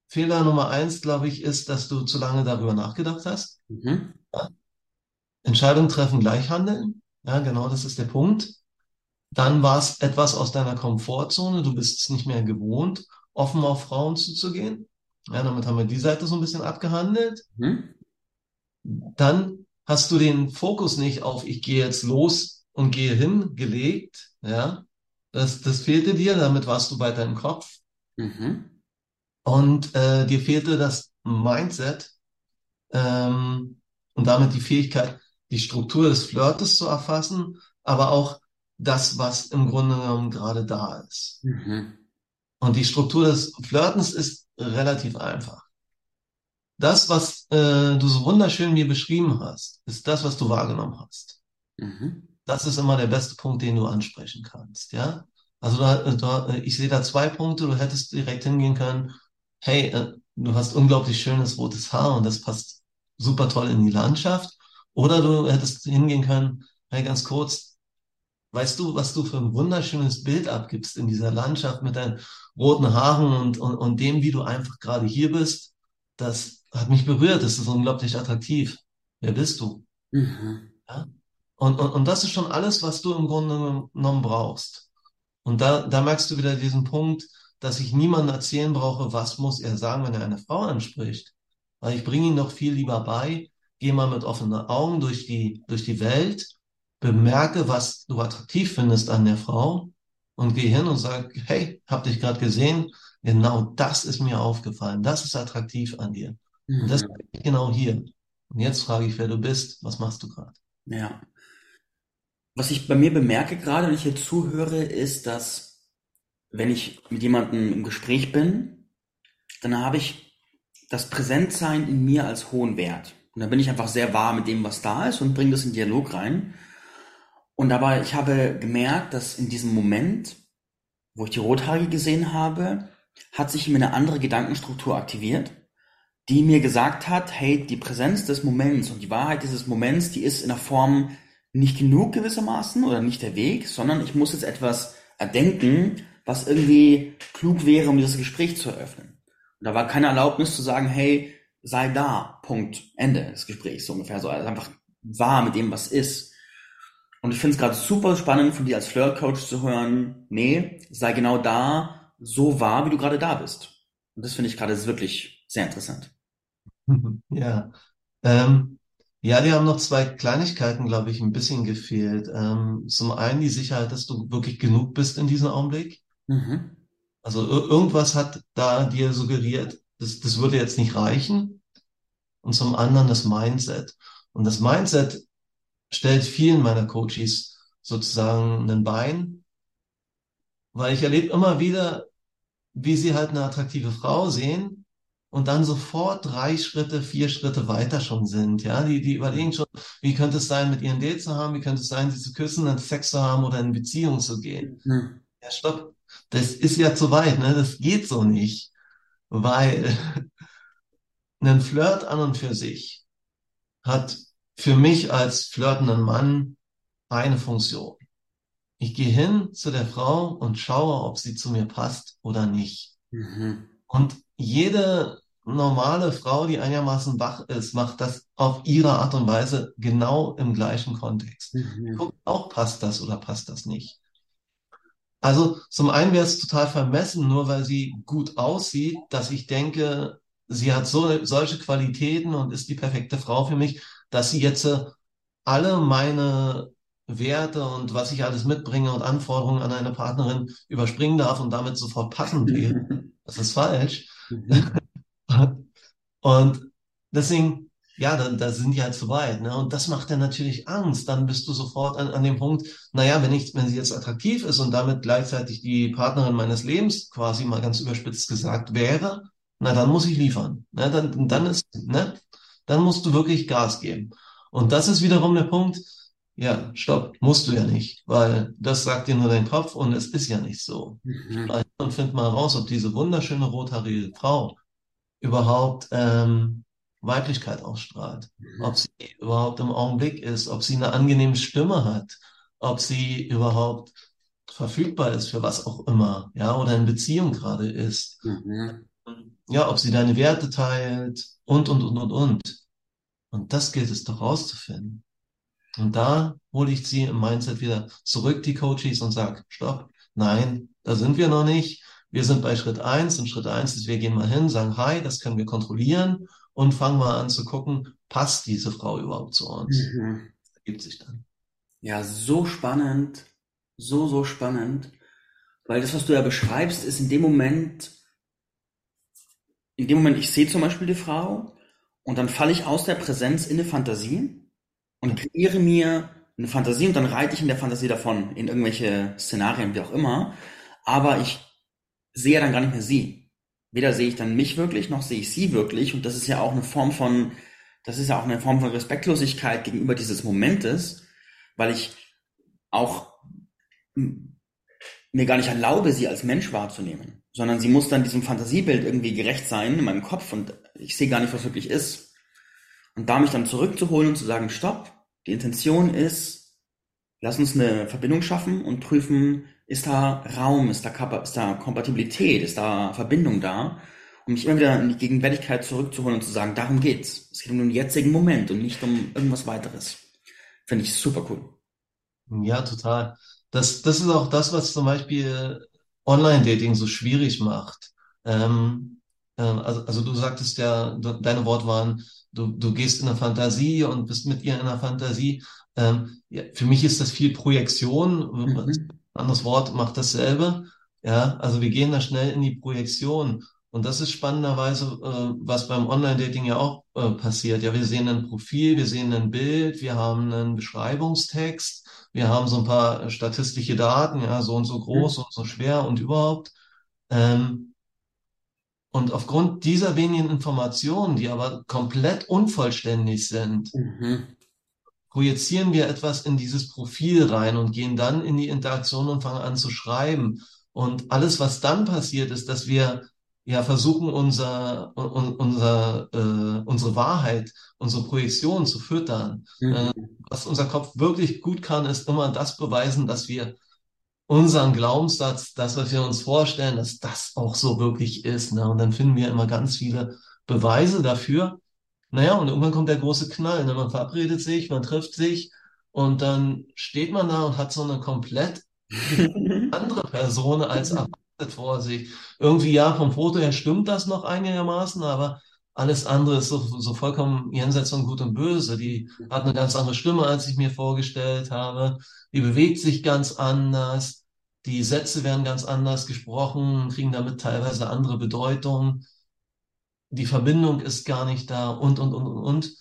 Fehler Nummer eins, glaube ich, ist, dass du zu lange darüber nachgedacht hast. Mhm. Ja. Entscheidung treffen, gleich handeln. Ja, genau, das ist der Punkt. Dann war es etwas aus deiner Komfortzone. Du bist es nicht mehr gewohnt, offen auf Frauen zuzugehen. Ja, damit haben wir die Seite so ein bisschen abgehandelt. Mhm. Dann hast du den Fokus nicht auf, ich gehe jetzt los und gehe hin, gelegt. Ja, das, das fehlte dir, damit warst du weiter im Kopf. Mhm. Und äh, dir fehlte das Mindset ähm, und damit die Fähigkeit, die Struktur des Flirtes zu erfassen, aber auch das, was im Grunde genommen gerade da ist. Mhm. Und die Struktur des Flirtens ist relativ einfach. Das, was äh, du so wunderschön mir beschrieben hast, ist das, was du wahrgenommen hast. Mhm. Das ist immer der beste Punkt, den du ansprechen kannst, ja. Also da, da, ich sehe da zwei Punkte. Du hättest direkt hingehen können. Hey, äh, du hast unglaublich schönes rotes Haar und das passt super toll in die Landschaft. Oder du hättest hingehen können. Hey, ganz kurz. Weißt du, was du für ein wunderschönes Bild abgibst in dieser Landschaft mit deinen roten Haaren und, und, und dem, wie du einfach gerade hier bist? Das hat mich berührt. Das ist unglaublich attraktiv. Wer bist du? Mhm. Ja? Und, und, und das ist schon alles, was du im Grunde genommen brauchst. Und da, da merkst du wieder diesen Punkt, dass ich niemandem erzählen brauche, was muss er sagen, wenn er eine Frau anspricht. Weil ich bringe ihn doch viel lieber bei, geh mal mit offenen Augen durch die, durch die Welt, bemerke, was du attraktiv findest an der Frau und geh hin und sag, hey, hab dich gerade gesehen, genau das ist mir aufgefallen, das ist attraktiv an dir. Mhm. Und das ich genau hier. Und jetzt frage ich, wer du bist, was machst du gerade? Ja. Was ich bei mir bemerke gerade, wenn ich hier zuhöre, ist, dass wenn ich mit jemandem im Gespräch bin, dann habe ich das Präsentsein in mir als hohen Wert. Und dann bin ich einfach sehr wahr mit dem, was da ist und bringe das in Dialog rein. Und dabei, ich habe gemerkt, dass in diesem Moment, wo ich die Rothaarige gesehen habe, hat sich mir eine andere Gedankenstruktur aktiviert, die mir gesagt hat, hey, die Präsenz des Moments und die Wahrheit dieses Moments, die ist in der Form nicht genug gewissermaßen oder nicht der Weg, sondern ich muss jetzt etwas erdenken, was irgendwie klug wäre, um dieses Gespräch zu eröffnen. Und da war keine Erlaubnis zu sagen, hey, sei da, Punkt, Ende des Gesprächs, so ungefähr so. Also einfach wahr mit dem, was ist. Und ich finde es gerade super spannend von dir als Flirt-Coach zu hören, nee, sei genau da, so wahr, wie du gerade da bist. Und das finde ich gerade wirklich sehr interessant. Ja. Ähm, ja, die haben noch zwei Kleinigkeiten, glaube ich, ein bisschen gefehlt. Ähm, zum einen die Sicherheit, dass du wirklich genug bist in diesem Augenblick. Mhm. Also ir irgendwas hat da dir suggeriert, das, das würde jetzt nicht reichen. Und zum anderen das Mindset. Und das Mindset stellt vielen meiner Coaches sozusagen ein Bein, weil ich erlebe immer wieder, wie sie halt eine attraktive Frau sehen und dann sofort drei Schritte, vier Schritte weiter schon sind. Ja, die, die überlegen schon, wie könnte es sein, mit ihren Date zu haben, wie könnte es sein, sie zu küssen, einen Sex zu haben oder in Beziehung zu gehen. Mhm. Ja, stopp. Das ist ja zu weit, ne? Das geht so nicht. Weil ein Flirt an und für sich hat für mich als flirtenden Mann eine Funktion. Ich gehe hin zu der Frau und schaue, ob sie zu mir passt oder nicht. Mhm. Und jede normale Frau, die einigermaßen wach ist, macht das auf ihre Art und Weise genau im gleichen Kontext. Mhm. Guckt auch, passt das oder passt das nicht. Also zum einen wäre es total vermessen, nur weil sie gut aussieht, dass ich denke, sie hat so solche Qualitäten und ist die perfekte Frau für mich, dass sie jetzt äh, alle meine Werte und was ich alles mitbringe und Anforderungen an eine Partnerin überspringen darf und damit sofort passend wäre. Das ist falsch. Und deswegen, ja, da, da sind die halt zu weit, ne? Und das macht dann natürlich Angst. Dann bist du sofort an, an dem Punkt, naja, wenn ich, wenn sie jetzt attraktiv ist und damit gleichzeitig die Partnerin meines Lebens quasi mal ganz überspitzt gesagt wäre, na, dann muss ich liefern. Ne? Dann, dann ist, ne? Dann musst du wirklich Gas geben. Und das ist wiederum der Punkt, ja, stopp, musst du ja nicht, weil das sagt dir nur dein Kopf und es ist ja nicht so. Mhm. Und find mal raus, ob diese wunderschöne rothaarige Frau überhaupt ähm, Weiblichkeit ausstrahlt, ob sie überhaupt im Augenblick ist, ob sie eine angenehme Stimme hat, ob sie überhaupt verfügbar ist für was auch immer, ja, oder in Beziehung gerade ist, Mhm. ja, ob sie deine Werte teilt und, und, und, und, und. Und das gilt es doch rauszufinden. Und da hole ich sie im Mindset wieder zurück, die Coaches, und sag, stopp, nein, da sind wir noch nicht. Wir sind bei Schritt eins und Schritt eins ist, wir gehen mal hin, sagen, hi, das können wir kontrollieren und fangen mal an zu gucken, passt diese Frau überhaupt zu uns? Mhm. Das ergibt sich dann. Ja, so spannend, so, so spannend, weil das, was du ja beschreibst, ist in dem Moment, in dem Moment, ich sehe zum Beispiel die Frau und dann falle ich aus der Präsenz in eine Fantasie und kreiere mir eine Fantasie und dann reite ich in der Fantasie davon in irgendwelche Szenarien, wie auch immer, aber ich sehe dann gar nicht mehr sie. Weder sehe ich dann mich wirklich, noch sehe ich sie wirklich und das ist ja auch eine Form von, das ist ja auch eine Form von Respektlosigkeit gegenüber dieses Momentes, weil ich auch mir gar nicht erlaube, sie als Mensch wahrzunehmen, sondern sie muss dann diesem Fantasiebild irgendwie gerecht sein in meinem Kopf und ich sehe gar nicht, was wirklich ist. Und da mich dann zurückzuholen und zu sagen, stopp, die Intention ist, lass uns eine Verbindung schaffen und prüfen, ist da Raum, ist da, Kapa ist da Kompatibilität, ist da Verbindung da, um mich immer wieder in die Gegenwärtigkeit zurückzuholen und zu sagen, darum geht's. Es geht um den jetzigen Moment und nicht um irgendwas weiteres. Finde ich super cool. Ja, total. Das, das ist auch das, was zum Beispiel Online-Dating so schwierig macht. Ähm, äh, also, also du sagtest ja, de- deine Worte waren, du, du gehst in eine Fantasie und bist mit ihr in einer Fantasie. Ähm, ja, für mich ist das viel Projektion. Mhm. Anderes Wort macht dasselbe. Ja, also wir gehen da schnell in die Projektion. Und das ist spannenderweise, äh, was beim Online-Dating ja auch äh, passiert. Ja, wir sehen ein Profil, wir sehen ein Bild, wir haben einen Beschreibungstext, wir haben so ein paar statistische Daten, ja, so und so groß und so schwer und überhaupt. Ähm, und aufgrund dieser wenigen Informationen, die aber komplett unvollständig sind, Mhm. Projizieren wir etwas in dieses Profil rein und gehen dann in die Interaktion und fangen an zu schreiben. Und alles, was dann passiert, ist, dass wir ja versuchen, unser, un, unser, äh, unsere Wahrheit, unsere Projektion zu füttern. Äh, Mhm. was unser Kopf wirklich gut kann, ist immer das beweisen, dass wir unseren Glaubenssatz, das, was wir uns vorstellen, dass das auch so wirklich ist. Ne? Und dann finden wir immer ganz viele Beweise dafür. Naja, und irgendwann kommt der große Knall. Ne? Man verabredet sich, man trifft sich und dann steht man da und hat so eine komplett andere Person als erwartet vor sich. Irgendwie, ja, vom Foto her stimmt das noch einigermaßen, aber alles andere ist so, so vollkommen jenseits von Gut und Böse. Die hat eine ganz andere Stimme, als ich mir vorgestellt habe. Die bewegt sich ganz anders. Die Sätze werden ganz anders gesprochen, kriegen damit teilweise andere Bedeutung. Die Verbindung ist gar nicht da und, und, und, und, und.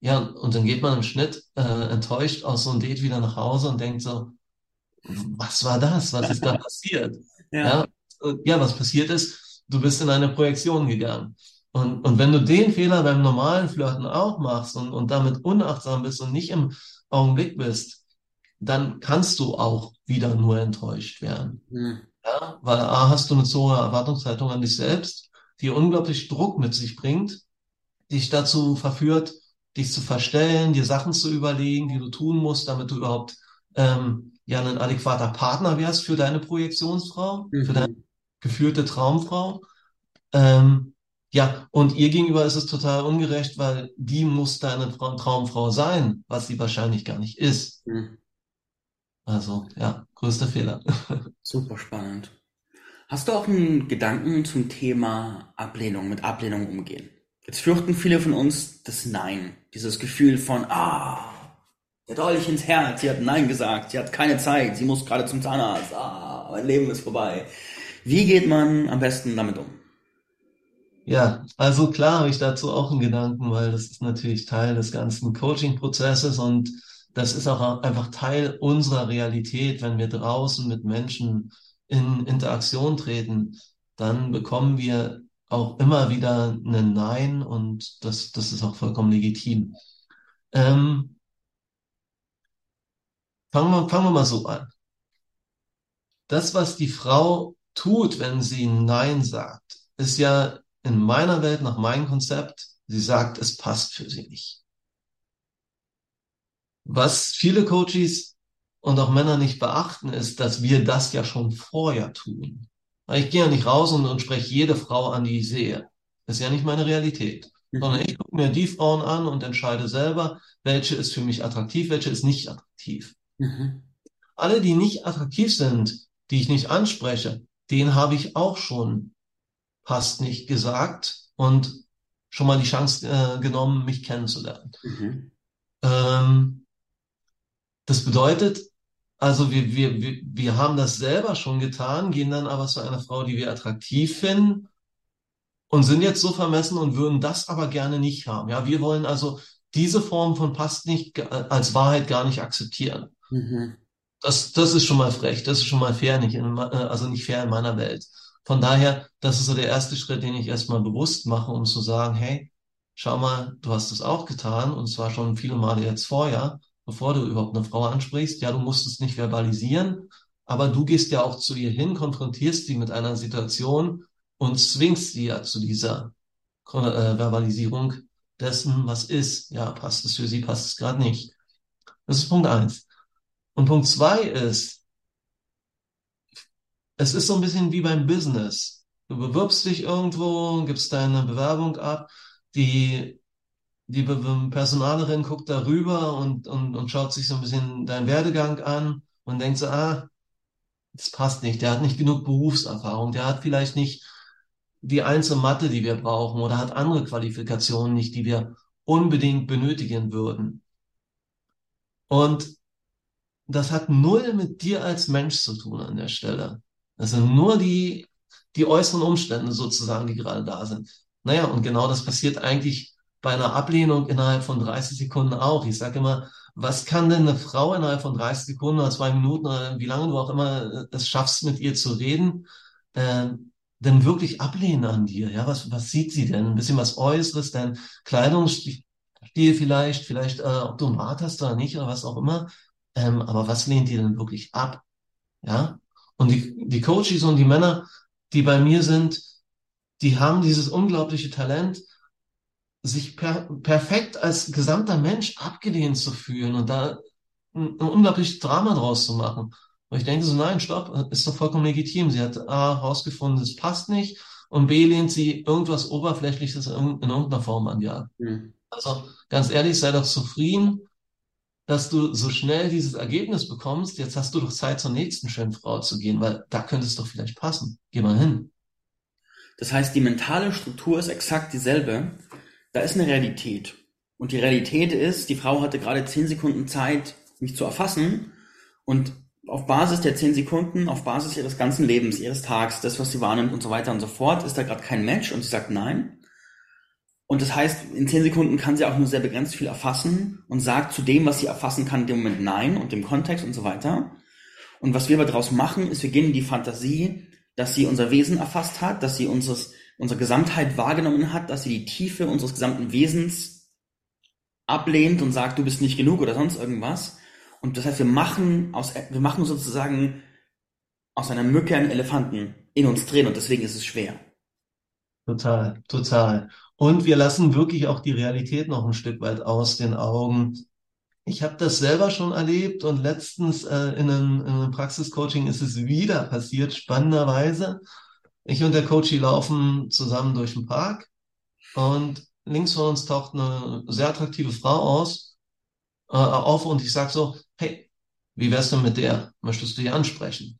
Ja, und dann geht man im Schnitt äh, enttäuscht aus so einem Date wieder nach Hause und denkt so, was war das? Was ist da passiert? Ja. Ja, ja, was passiert ist, du bist in eine Projektion gegangen. Und, und wenn du den Fehler beim normalen Flirten auch machst und, und damit unachtsam bist und nicht im Augenblick bist, dann kannst du auch wieder nur enttäuscht werden. Hm. Ja, weil A, hast du eine zu hohe Erwartungshaltung an dich selbst, die unglaublich Druck mit sich bringt, dich dazu verführt, dich zu verstellen, dir Sachen zu überlegen, die du tun musst, damit du überhaupt ähm, ja ein adäquater Partner wärst für deine Projektionsfrau, für deine Mhm. geführte Traumfrau. Ähm, ja, und ihr gegenüber ist es total ungerecht, weil die muss deine Frau, Traumfrau sein, was sie wahrscheinlich gar nicht ist. Hm. Also, ja, größter Fehler. Super spannend. Hast du auch einen Gedanken zum Thema Ablehnung, mit Ablehnung umgehen? Jetzt fürchten viele von uns das Nein, dieses Gefühl von, ah, der Dolch ins Herz, sie hat Nein gesagt, sie hat keine Zeit, sie muss gerade zum Zahnarzt, ah, mein Leben ist vorbei. Wie geht man am besten damit um? Ja, also klar habe ich dazu auch einen Gedanken, weil das ist natürlich Teil des ganzen Coaching-Prozesses und das ist auch einfach Teil unserer Realität. Wenn wir draußen mit Menschen in Interaktion treten, dann bekommen wir auch immer wieder ein Nein und das, das ist auch vollkommen legitim. Ähm, fangen wir, fangen wir mal so an. Das, was die Frau tut, wenn sie Nein sagt, ist ja in meiner Welt, nach meinem Konzept, sie sagt, es passt für sie nicht. Was viele Coaches und auch Männer nicht beachten, ist, dass wir das ja schon vorher tun. Weil ich gehe ja nicht raus und, und spreche jede Frau an, die ich sehe. Das ist ja nicht meine Realität. Sondern Mhm. ich gucke mir die Frauen an und entscheide selber, welche ist für mich attraktiv, welche ist nicht attraktiv. Mhm. Alle, die nicht attraktiv sind, die ich nicht anspreche, denen habe ich auch schon passt nicht gesagt und schon mal die Chance äh, genommen, mich kennenzulernen. Mhm. Ähm, das bedeutet, also wir, wir, wir, wir haben das selber schon getan, gehen dann aber zu einer Frau, die wir attraktiv finden und sind jetzt so vermessen und würden das aber gerne nicht haben. Ja, wir wollen also diese Form von passt nicht als Wahrheit gar nicht akzeptieren. Mhm. Das, das ist schon mal frech, das ist schon mal fair, nicht in, äh, also nicht fair in meiner Welt. Von daher, das ist so der erste Schritt, den ich erstmal bewusst mache, um zu sagen, hey, schau mal, du hast es auch getan und zwar schon viele Male jetzt vorher, bevor du überhaupt eine Frau ansprichst. Ja, du musst es nicht verbalisieren, aber du gehst ja auch zu ihr hin, konfrontierst sie mit einer Situation und zwingst sie ja zu dieser äh, Verbalisierung dessen, was ist. Ja, passt es für sie, passt es gerade nicht. Das ist Punkt eins. Und Punkt zwei ist, es ist so ein bisschen wie beim Business. Du bewirbst dich irgendwo, gibst deine Bewerbung ab, die, die Personalerin guckt darüber und, und, und schaut sich so ein bisschen deinen Werdegang an und denkt so, ah, das passt nicht, der hat nicht genug Berufserfahrung, der hat vielleicht nicht die einzelne Mathe, die wir brauchen oder hat andere Qualifikationen nicht, die wir unbedingt benötigen würden. Und das hat null mit dir als Mensch zu tun an der Stelle. Das sind nur die, die äußeren Umstände sozusagen, die gerade da sind. Naja, und genau das passiert eigentlich bei einer Ablehnung innerhalb von 30 Sekunden auch. Ich sage immer, was kann denn eine Frau innerhalb von 30 Sekunden oder zwei Minuten oder wie lange du auch immer es schaffst, mit ihr zu reden, äh, denn wirklich ablehnen an dir? Ja, was, was sieht sie denn? Ein bisschen was Äußeres, dein Kleidungsstil vielleicht, vielleicht, äh, ob du einen Bart hast oder nicht oder was auch immer. Ähm, aber was lehnt ihr denn wirklich ab? Ja? Und die, die Coaches und die Männer, die bei mir sind, die haben dieses unglaubliche Talent, sich per, perfekt als gesamter Mensch abgelehnt zu fühlen und da ein, ein unglaubliches Drama draus zu machen. Und ich denke so, nein, stopp, ist doch vollkommen legitim. Sie hat A, herausgefunden, es passt nicht und B, lehnt sie irgendwas Oberflächliches in, in irgendeiner Form an ab. Mhm. Also ganz ehrlich, sei doch zufrieden, dass du so schnell dieses Ergebnis bekommst. Jetzt hast du doch Zeit, zur nächsten schönen Frau zu gehen, weil da könnte es doch vielleicht passen. Geh mal hin. Das heißt, die mentale Struktur ist exakt dieselbe. Da ist eine Realität. Und die Realität ist, die Frau hatte gerade zehn Sekunden Zeit, mich zu erfassen. Und auf Basis der zehn Sekunden, auf Basis ihres ganzen Lebens, ihres Tags, das, was sie wahrnimmt und so weiter und so fort, ist da gerade kein Match und sie sagt nein. Und das heißt, in zehn Sekunden kann sie auch nur sehr begrenzt viel erfassen und sagt zu dem, was sie erfassen kann, in dem Moment Nein und dem Kontext und so weiter. Und was wir aber daraus machen, ist, wir gehen in die Fantasie, dass sie unser Wesen erfasst hat, dass sie unseres, unsere Gesamtheit wahrgenommen hat, dass sie die Tiefe unseres gesamten Wesens ablehnt und sagt, du bist nicht genug oder sonst irgendwas. Und das heißt, wir machen aus, wir machen sozusagen aus einer Mücke einen Elefanten in uns drin und deswegen ist es schwer. Total, total. Und wir lassen wirklich auch die Realität noch ein Stück weit aus den Augen. Ich habe das selber schon erlebt und letztens äh, in einem, in einem Praxiscoaching ist es wieder passiert, spannenderweise. Ich und der Coach laufen zusammen durch den Park und links von uns taucht eine sehr attraktive Frau aus, äh, auf und ich sage so, hey, wie wär's denn mit der? Möchtest du die ansprechen?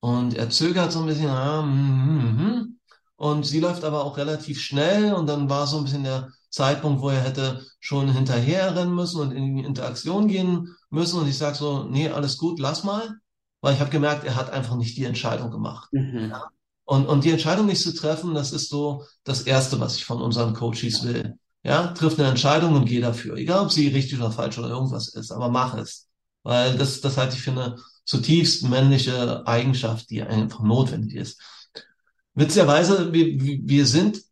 Und er zögert so ein bisschen, ah, mm, mm, mm. Und sie läuft aber auch relativ schnell und dann war so ein bisschen der Zeitpunkt, wo er hätte schon hinterher rennen müssen und in die Interaktion gehen müssen. Und ich sage so, nee, alles gut, lass mal. Weil ich habe gemerkt, er hat einfach nicht die Entscheidung gemacht. Mhm. Ja? Und, und die Entscheidung nicht zu treffen, das ist so das Erste, was ich von unseren Coaches will. Ja, triff eine Entscheidung und geh dafür. Egal, ob sie richtig oder falsch oder irgendwas ist, aber mach es. Weil das, das halte ich für eine zutiefst männliche Eigenschaft, die einfach notwendig ist. Witzigerweise, wir, wir sind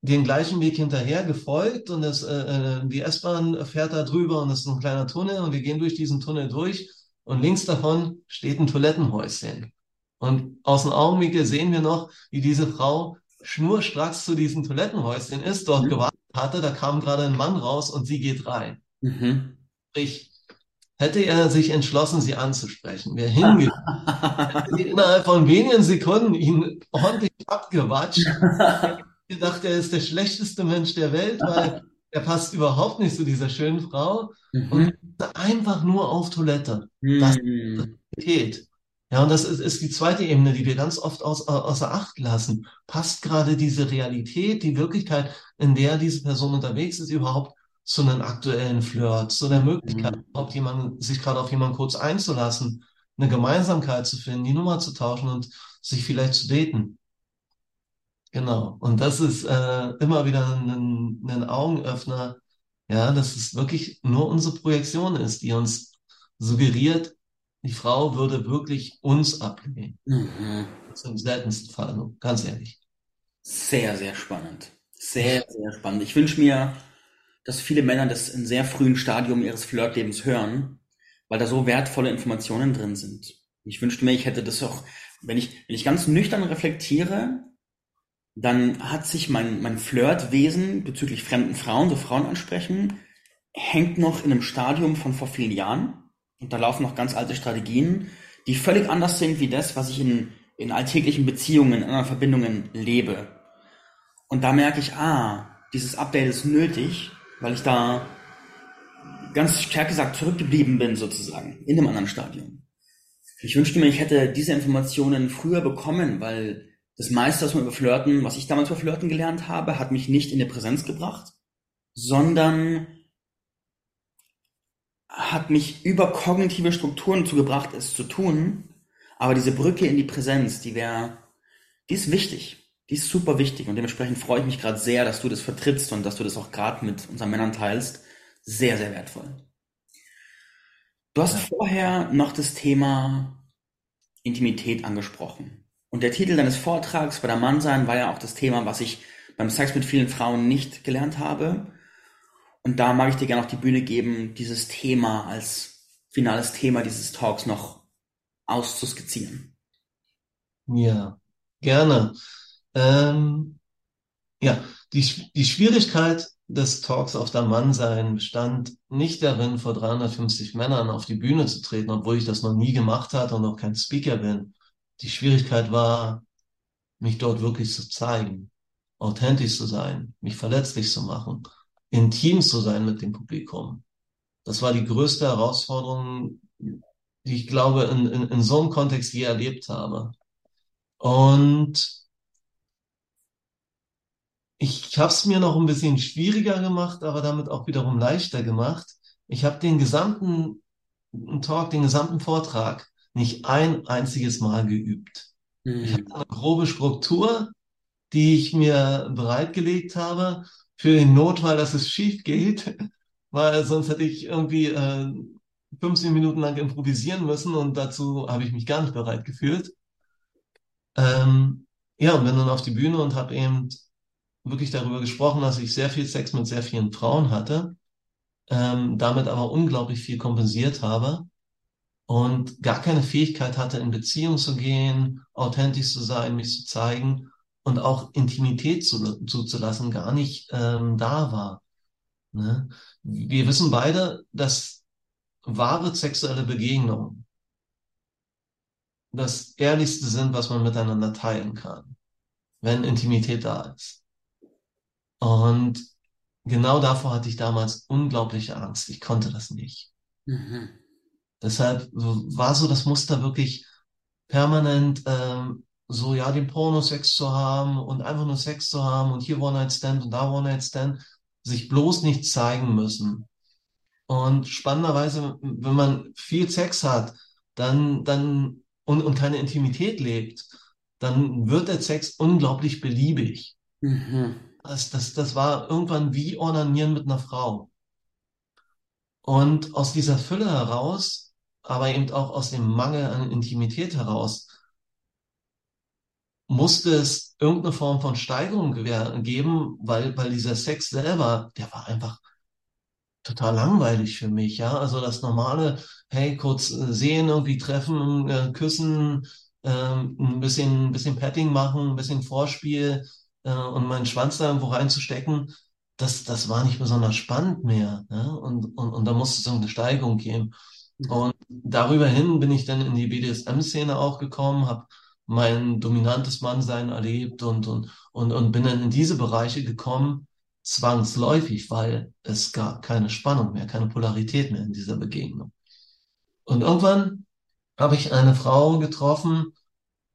den gleichen Weg hinterher gefolgt und das, äh, äh, die S-Bahn fährt da drüber und es ist ein kleiner Tunnel und wir gehen durch diesen Tunnel durch und links davon steht ein Toilettenhäuschen. Und aus dem Augenwinkel sehen wir noch, wie diese Frau schnurstracks zu diesem Toilettenhäuschen ist, dort mhm. gewartet hatte, da kam gerade ein Mann raus und sie geht rein. Mhm. Ich hätte er sich entschlossen, sie anzusprechen, wäre hingegangen, hätte innerhalb von wenigen Sekunden ihn ordentlich abgewatscht. Ich dachte, er ist der schlechteste Mensch der Welt, weil er passt überhaupt nicht zu dieser schönen Frau mhm. und einfach nur auf Toilette. Das mhm. geht. Ja, und das ist, ist, die zweite Ebene, die wir ganz oft aus, außer Acht lassen. Passt gerade diese Realität, die Wirklichkeit, in der diese Person unterwegs ist, überhaupt zu einem aktuellen Flirt, zu der Möglichkeit, mhm. überhaupt jemanden, sich gerade auf jemanden kurz einzulassen, eine Gemeinsamkeit zu finden, die Nummer zu tauschen und sich vielleicht zu daten. Genau. Und das ist äh, immer wieder ein, ein Augenöffner, ja, dass es wirklich nur unsere Projektion ist, die uns suggeriert, die Frau würde wirklich uns ablehnen. Mhm. Das ist im seltensten Fall, ganz ehrlich. Sehr, sehr spannend. Sehr, sehr spannend. Ich wünsche mir, dass viele Männer das in sehr frühen Stadium ihres Flirtlebens hören, weil da so wertvolle Informationen drin sind. Ich wünschte mir, ich hätte das auch, wenn ich, wenn ich ganz nüchtern reflektiere, dann hat sich mein, mein Flirtwesen bezüglich fremden Frauen, so Frauen ansprechen, hängt noch in einem Stadium von vor vielen Jahren. Und da laufen noch ganz alte Strategien, die völlig anders sind wie das, was ich in, in alltäglichen Beziehungen, in anderen Verbindungen lebe. Und da merke ich, ah, dieses Update ist nötig, weil ich da ganz stark gesagt zurückgeblieben bin sozusagen in einem anderen Stadium. Ich wünschte mir, ich hätte diese Informationen früher bekommen, weil das meiste, was man über Flirten, was ich damals über Flirten gelernt habe, hat mich nicht in die Präsenz gebracht, sondern hat mich über kognitive Strukturen zugebracht, es zu tun. Aber diese Brücke in die Präsenz, die wäre, die ist wichtig. Die ist super wichtig und dementsprechend freue ich mich gerade sehr, dass du das vertrittst und dass du das auch gerade mit unseren Männern teilst. Sehr, sehr wertvoll. Du hast vorher noch das Thema Intimität angesprochen. Und der Titel deines Vortrags bei der Mannsein war ja auch das Thema, was ich beim Sex mit vielen Frauen nicht gelernt habe. Und da mag ich dir gerne noch die Bühne geben, dieses Thema als finales Thema dieses Talks noch auszuskizzieren. Ja, gerne. Ähm, ja, die, die Schwierigkeit des Talks auf der Mannsein bestand nicht darin, vor 350 Männern auf die Bühne zu treten, obwohl ich das noch nie gemacht hatte und auch kein Speaker bin. Die Schwierigkeit war, mich dort wirklich zu zeigen, authentisch zu sein, mich verletzlich zu machen, intim zu sein mit dem Publikum. Das war die größte Herausforderung, die ich glaube, in, in, in so einem Kontext je erlebt habe. Und ich habe es mir noch ein bisschen schwieriger gemacht, aber damit auch wiederum leichter gemacht. Ich habe den gesamten Talk, den gesamten Vortrag nicht ein einziges Mal geübt. Ich Mhm. hatte eine grobe Struktur, die ich mir bereitgelegt habe für den Notfall, dass es schief geht, weil sonst hätte ich irgendwie äh, 15 Minuten lang improvisieren müssen und dazu habe ich mich gar nicht bereit gefühlt. Ähm, ja, und bin dann auf die Bühne und habe eben wirklich darüber gesprochen, dass ich sehr viel Sex mit sehr vielen Frauen hatte, ähm, damit aber unglaublich viel kompensiert habe und gar keine Fähigkeit hatte, in Beziehung zu gehen, authentisch zu sein, mich zu zeigen und auch Intimität zu, zuzulassen, gar nicht ähm, da war. Ne? Wir wissen beide, dass wahre sexuelle Begegnungen das Ehrlichste sind, was man miteinander teilen kann, wenn Intimität da ist. Und genau davor hatte ich damals unglaubliche Angst. Ich konnte das nicht. Mhm. Deshalb war so das Muster wirklich permanent ähm, so, ja, den Pornosex zu haben und einfach nur Sex zu haben und hier One-Night-Stand und da One-Night-Stand, sich bloß nicht zeigen müssen. Und spannenderweise, wenn man viel Sex hat, dann, dann und, und keine Intimität lebt, dann wird der Sex unglaublich beliebig. Mhm. Das, das, das war irgendwann wie Ornanieren mit einer Frau. Und aus dieser Fülle heraus, aber eben auch aus dem Mangel an Intimität heraus, musste es irgendeine Form von Steigerung geben, weil, weil dieser Sex selber, der war einfach total langweilig für mich, ja. Also das normale, hey, kurz sehen, irgendwie treffen, äh, küssen, ähm, ein bisschen, ein bisschen Petting machen, ein bisschen Vorspiel äh, und meinen Schwanz da irgendwo reinzustecken, das, das war nicht besonders spannend mehr. Ne? Und, und, und da musste es irgendeine Steigerung geben. Und darüber hin bin ich dann in die BDSM-Szene auch gekommen, habe mein dominantes Mannsein erlebt und, und, und, und bin dann in diese Bereiche gekommen, zwangsläufig, weil es gab keine Spannung mehr, keine Polarität mehr in dieser Begegnung. Und irgendwann habe ich eine Frau getroffen,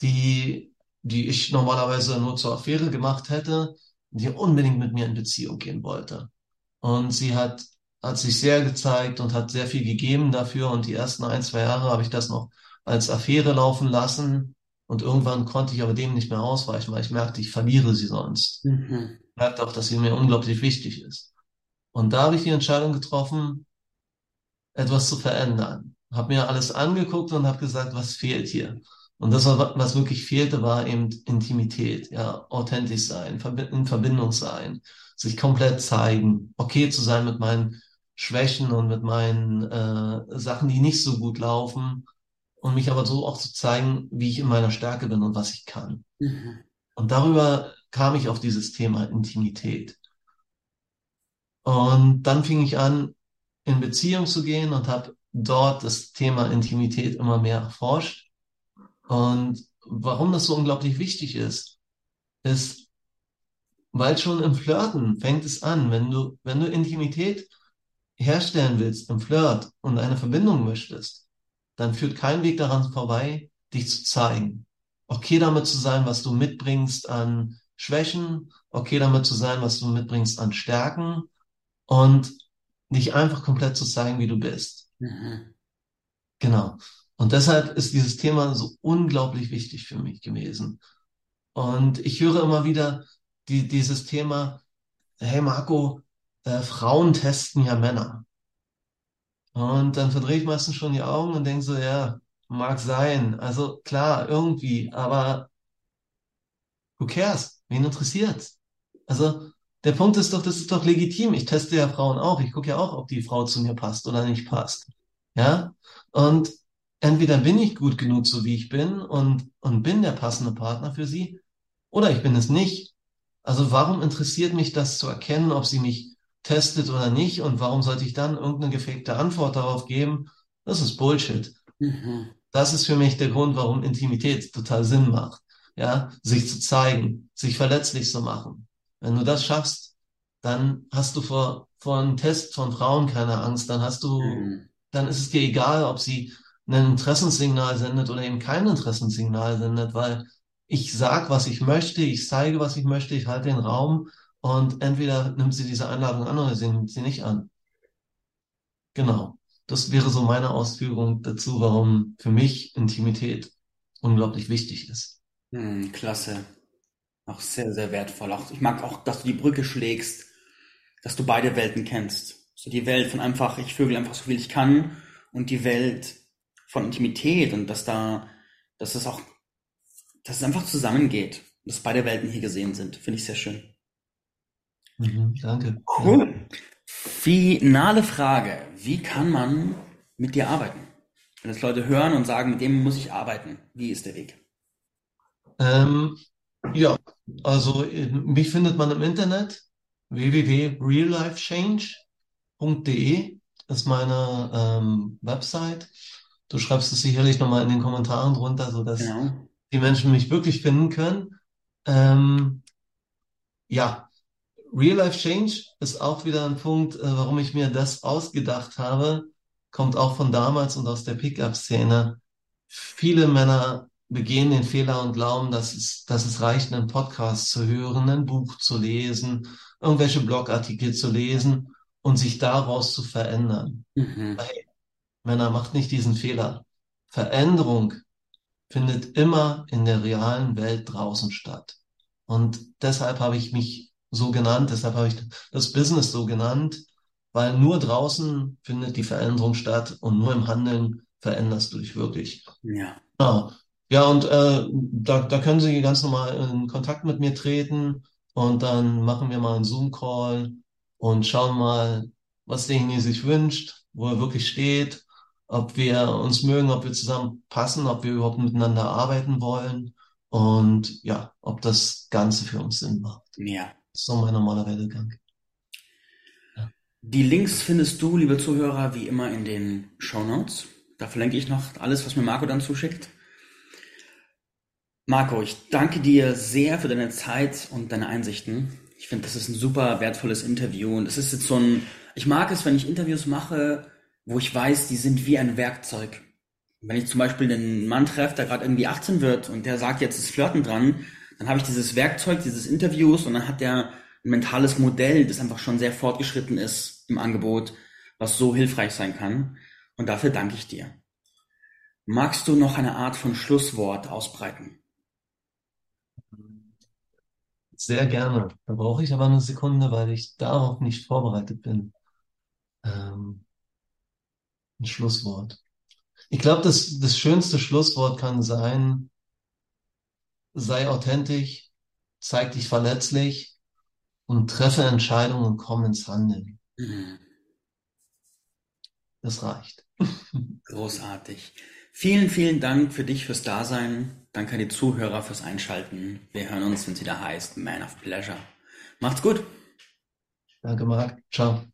die, die ich normalerweise nur zur Affäre gemacht hätte, die unbedingt mit mir in Beziehung gehen wollte. Und sie hat, hat sich sehr gezeigt und hat sehr viel gegeben dafür. Und die ersten ein, zwei Jahre habe ich das noch als Affäre laufen lassen. Und irgendwann konnte ich aber dem nicht mehr ausweichen, weil ich merkte, ich verliere sie sonst. Mhm. Ich merkte auch, dass sie mir unglaublich wichtig ist. Und da habe ich die Entscheidung getroffen, etwas zu verändern. Habe mir alles angeguckt und habe gesagt, was fehlt hier? Und das, was wirklich fehlte, war eben Intimität, ja, authentisch sein, in Verbindung sein, sich komplett zeigen, okay zu sein mit meinen Schwächen und mit meinen äh, Sachen, die nicht so gut laufen und mich aber so auch zu zeigen, wie ich in meiner Stärke bin und was ich kann. Mhm. Und darüber kam ich auf dieses Thema Intimität. Und dann fing ich an, in Beziehung zu gehen und habe dort das Thema Intimität immer mehr erforscht. Und warum das so unglaublich wichtig ist, ist, weil schon im Flirten fängt es an, wenn du, wenn du Intimität herstellen willst im Flirt und eine Verbindung möchtest, dann führt kein Weg daran vorbei, dich zu zeigen. Okay damit zu sein, was du mitbringst an Schwächen, okay damit zu sein, was du mitbringst an Stärken und dich einfach komplett zu zeigen, wie du bist. Mhm. Genau. Und deshalb ist dieses Thema so unglaublich wichtig für mich gewesen. Und ich höre immer wieder die, dieses Thema, hey Marco, äh, Frauen testen ja Männer. Und dann verdrehe ich meistens schon die Augen und denke so, ja, mag sein. Also klar, irgendwie, aber who cares? Wen interessiert's? Also der Punkt ist doch, das ist doch legitim. Ich teste ja Frauen auch. Ich gucke ja auch, ob die Frau zu mir passt oder nicht passt. Ja? Und entweder bin ich gut genug, so wie ich bin und, und bin der passende Partner für sie, oder ich bin es nicht. Also warum interessiert mich das zu erkennen, ob sie mich testet oder nicht? Und warum sollte ich dann irgendeine gefakte Antwort darauf geben? Das ist Bullshit. Mhm. Das ist für mich der Grund, warum Intimität total Sinn macht. Ja, sich zu zeigen, sich verletzlich zu machen. Wenn du das schaffst, dann hast du vor von Tests von Frauen keine Angst. Dann hast du, Mhm. dann ist es dir egal, ob sie ein Interessenssignal sendet oder eben kein Interessenssignal sendet, weil ich sag, was ich möchte, ich zeige, was ich möchte, ich halte den Raum und entweder nimmt sie diese Einladung an oder sie nimmt sie nicht an. Genau. Das wäre so meine Ausführung dazu, warum für mich Intimität unglaublich wichtig ist. Mhm, klasse. Auch sehr, sehr wertvoll. Auch, ich mag auch, dass du die Brücke schlägst, dass du beide Welten kennst. So die Welt von einfach, ich vögel einfach so viel ich kann und die Welt von Intimität und dass da, dass es auch, dass es einfach zusammengeht. Dass beide Welten hier gesehen sind. Finde ich sehr schön. Mhm, danke. Cool. Finale Frage. Wie kann man mit dir arbeiten? Wenn das Leute hören und sagen, mit dem muss ich arbeiten. Wie ist der Weg? Ähm, ja, also äh, mich findet man im Internet www.reallifechange.de ist meine ähm, Website. Du schreibst es sicherlich nochmal in den Kommentaren drunter, sodass Genau. die Menschen mich wirklich finden können. Ähm, ja, Real Life Change ist auch wieder ein Punkt, äh, warum ich mir das ausgedacht habe. Kommt auch von damals und aus der Pickup-Szene. Viele Männer begehen den Fehler und glauben, dass es, dass es reicht, einen Podcast zu hören, ein Buch zu lesen, irgendwelche Blogartikel zu lesen und sich daraus zu verändern. Mhm. Hey, Männer, macht nicht diesen Fehler. Veränderung findet immer in der realen Welt draußen statt. Und deshalb habe ich mich so genannt, deshalb habe ich das Business so genannt, weil nur draußen findet die Veränderung statt und nur im Handeln veränderst du dich wirklich. Ja. Genau. Ja, und äh, da, da können Sie ganz normal in Kontakt mit mir treten und dann machen wir mal einen Zoom-Call und schauen mal, was derjenige sich wünscht, wo er wirklich steht, ob wir uns mögen, ob wir zusammen passen, ob wir überhaupt miteinander arbeiten wollen und ja, ob das Ganze für uns Sinn macht. Ja. Ist so mein normaler Werdegang. Ja. Die Links findest du, liebe Zuhörer, wie immer in den Show Notes. Da verlinke ich noch alles, was mir Marco dann zuschickt. Marco, ich danke dir sehr für deine Zeit und deine Einsichten. Ich finde, das ist ein super wertvolles Interview und es ist jetzt so ein, ich mag es, wenn ich Interviews mache, wo ich weiß, die sind wie ein Werkzeug. Wenn ich zum Beispiel einen Mann treffe, der gerade irgendwie 18 wird und der sagt, jetzt ist Flirten dran, dann habe ich dieses Werkzeug, dieses Interviews und dann hat der ein mentales Modell, das einfach schon sehr fortgeschritten ist im Angebot, was so hilfreich sein kann. Und dafür danke ich dir. Magst du noch eine Art von Schlusswort ausbreiten? Sehr gerne. Da brauche ich aber eine Sekunde, weil ich darauf nicht vorbereitet bin. Ähm, ein Schlusswort. Ich glaube, das, das schönste Schlusswort kann sein, sei authentisch, zeig dich verletzlich und treffe Entscheidungen und komm ins Handeln. Mhm. Das reicht. Großartig. Vielen, vielen Dank für dich fürs Dasein. Danke an die Zuhörer fürs Einschalten. Wir hören uns, wenn es wieder heißt Man of Pleasure. Macht's gut. Danke, Marc. Ciao.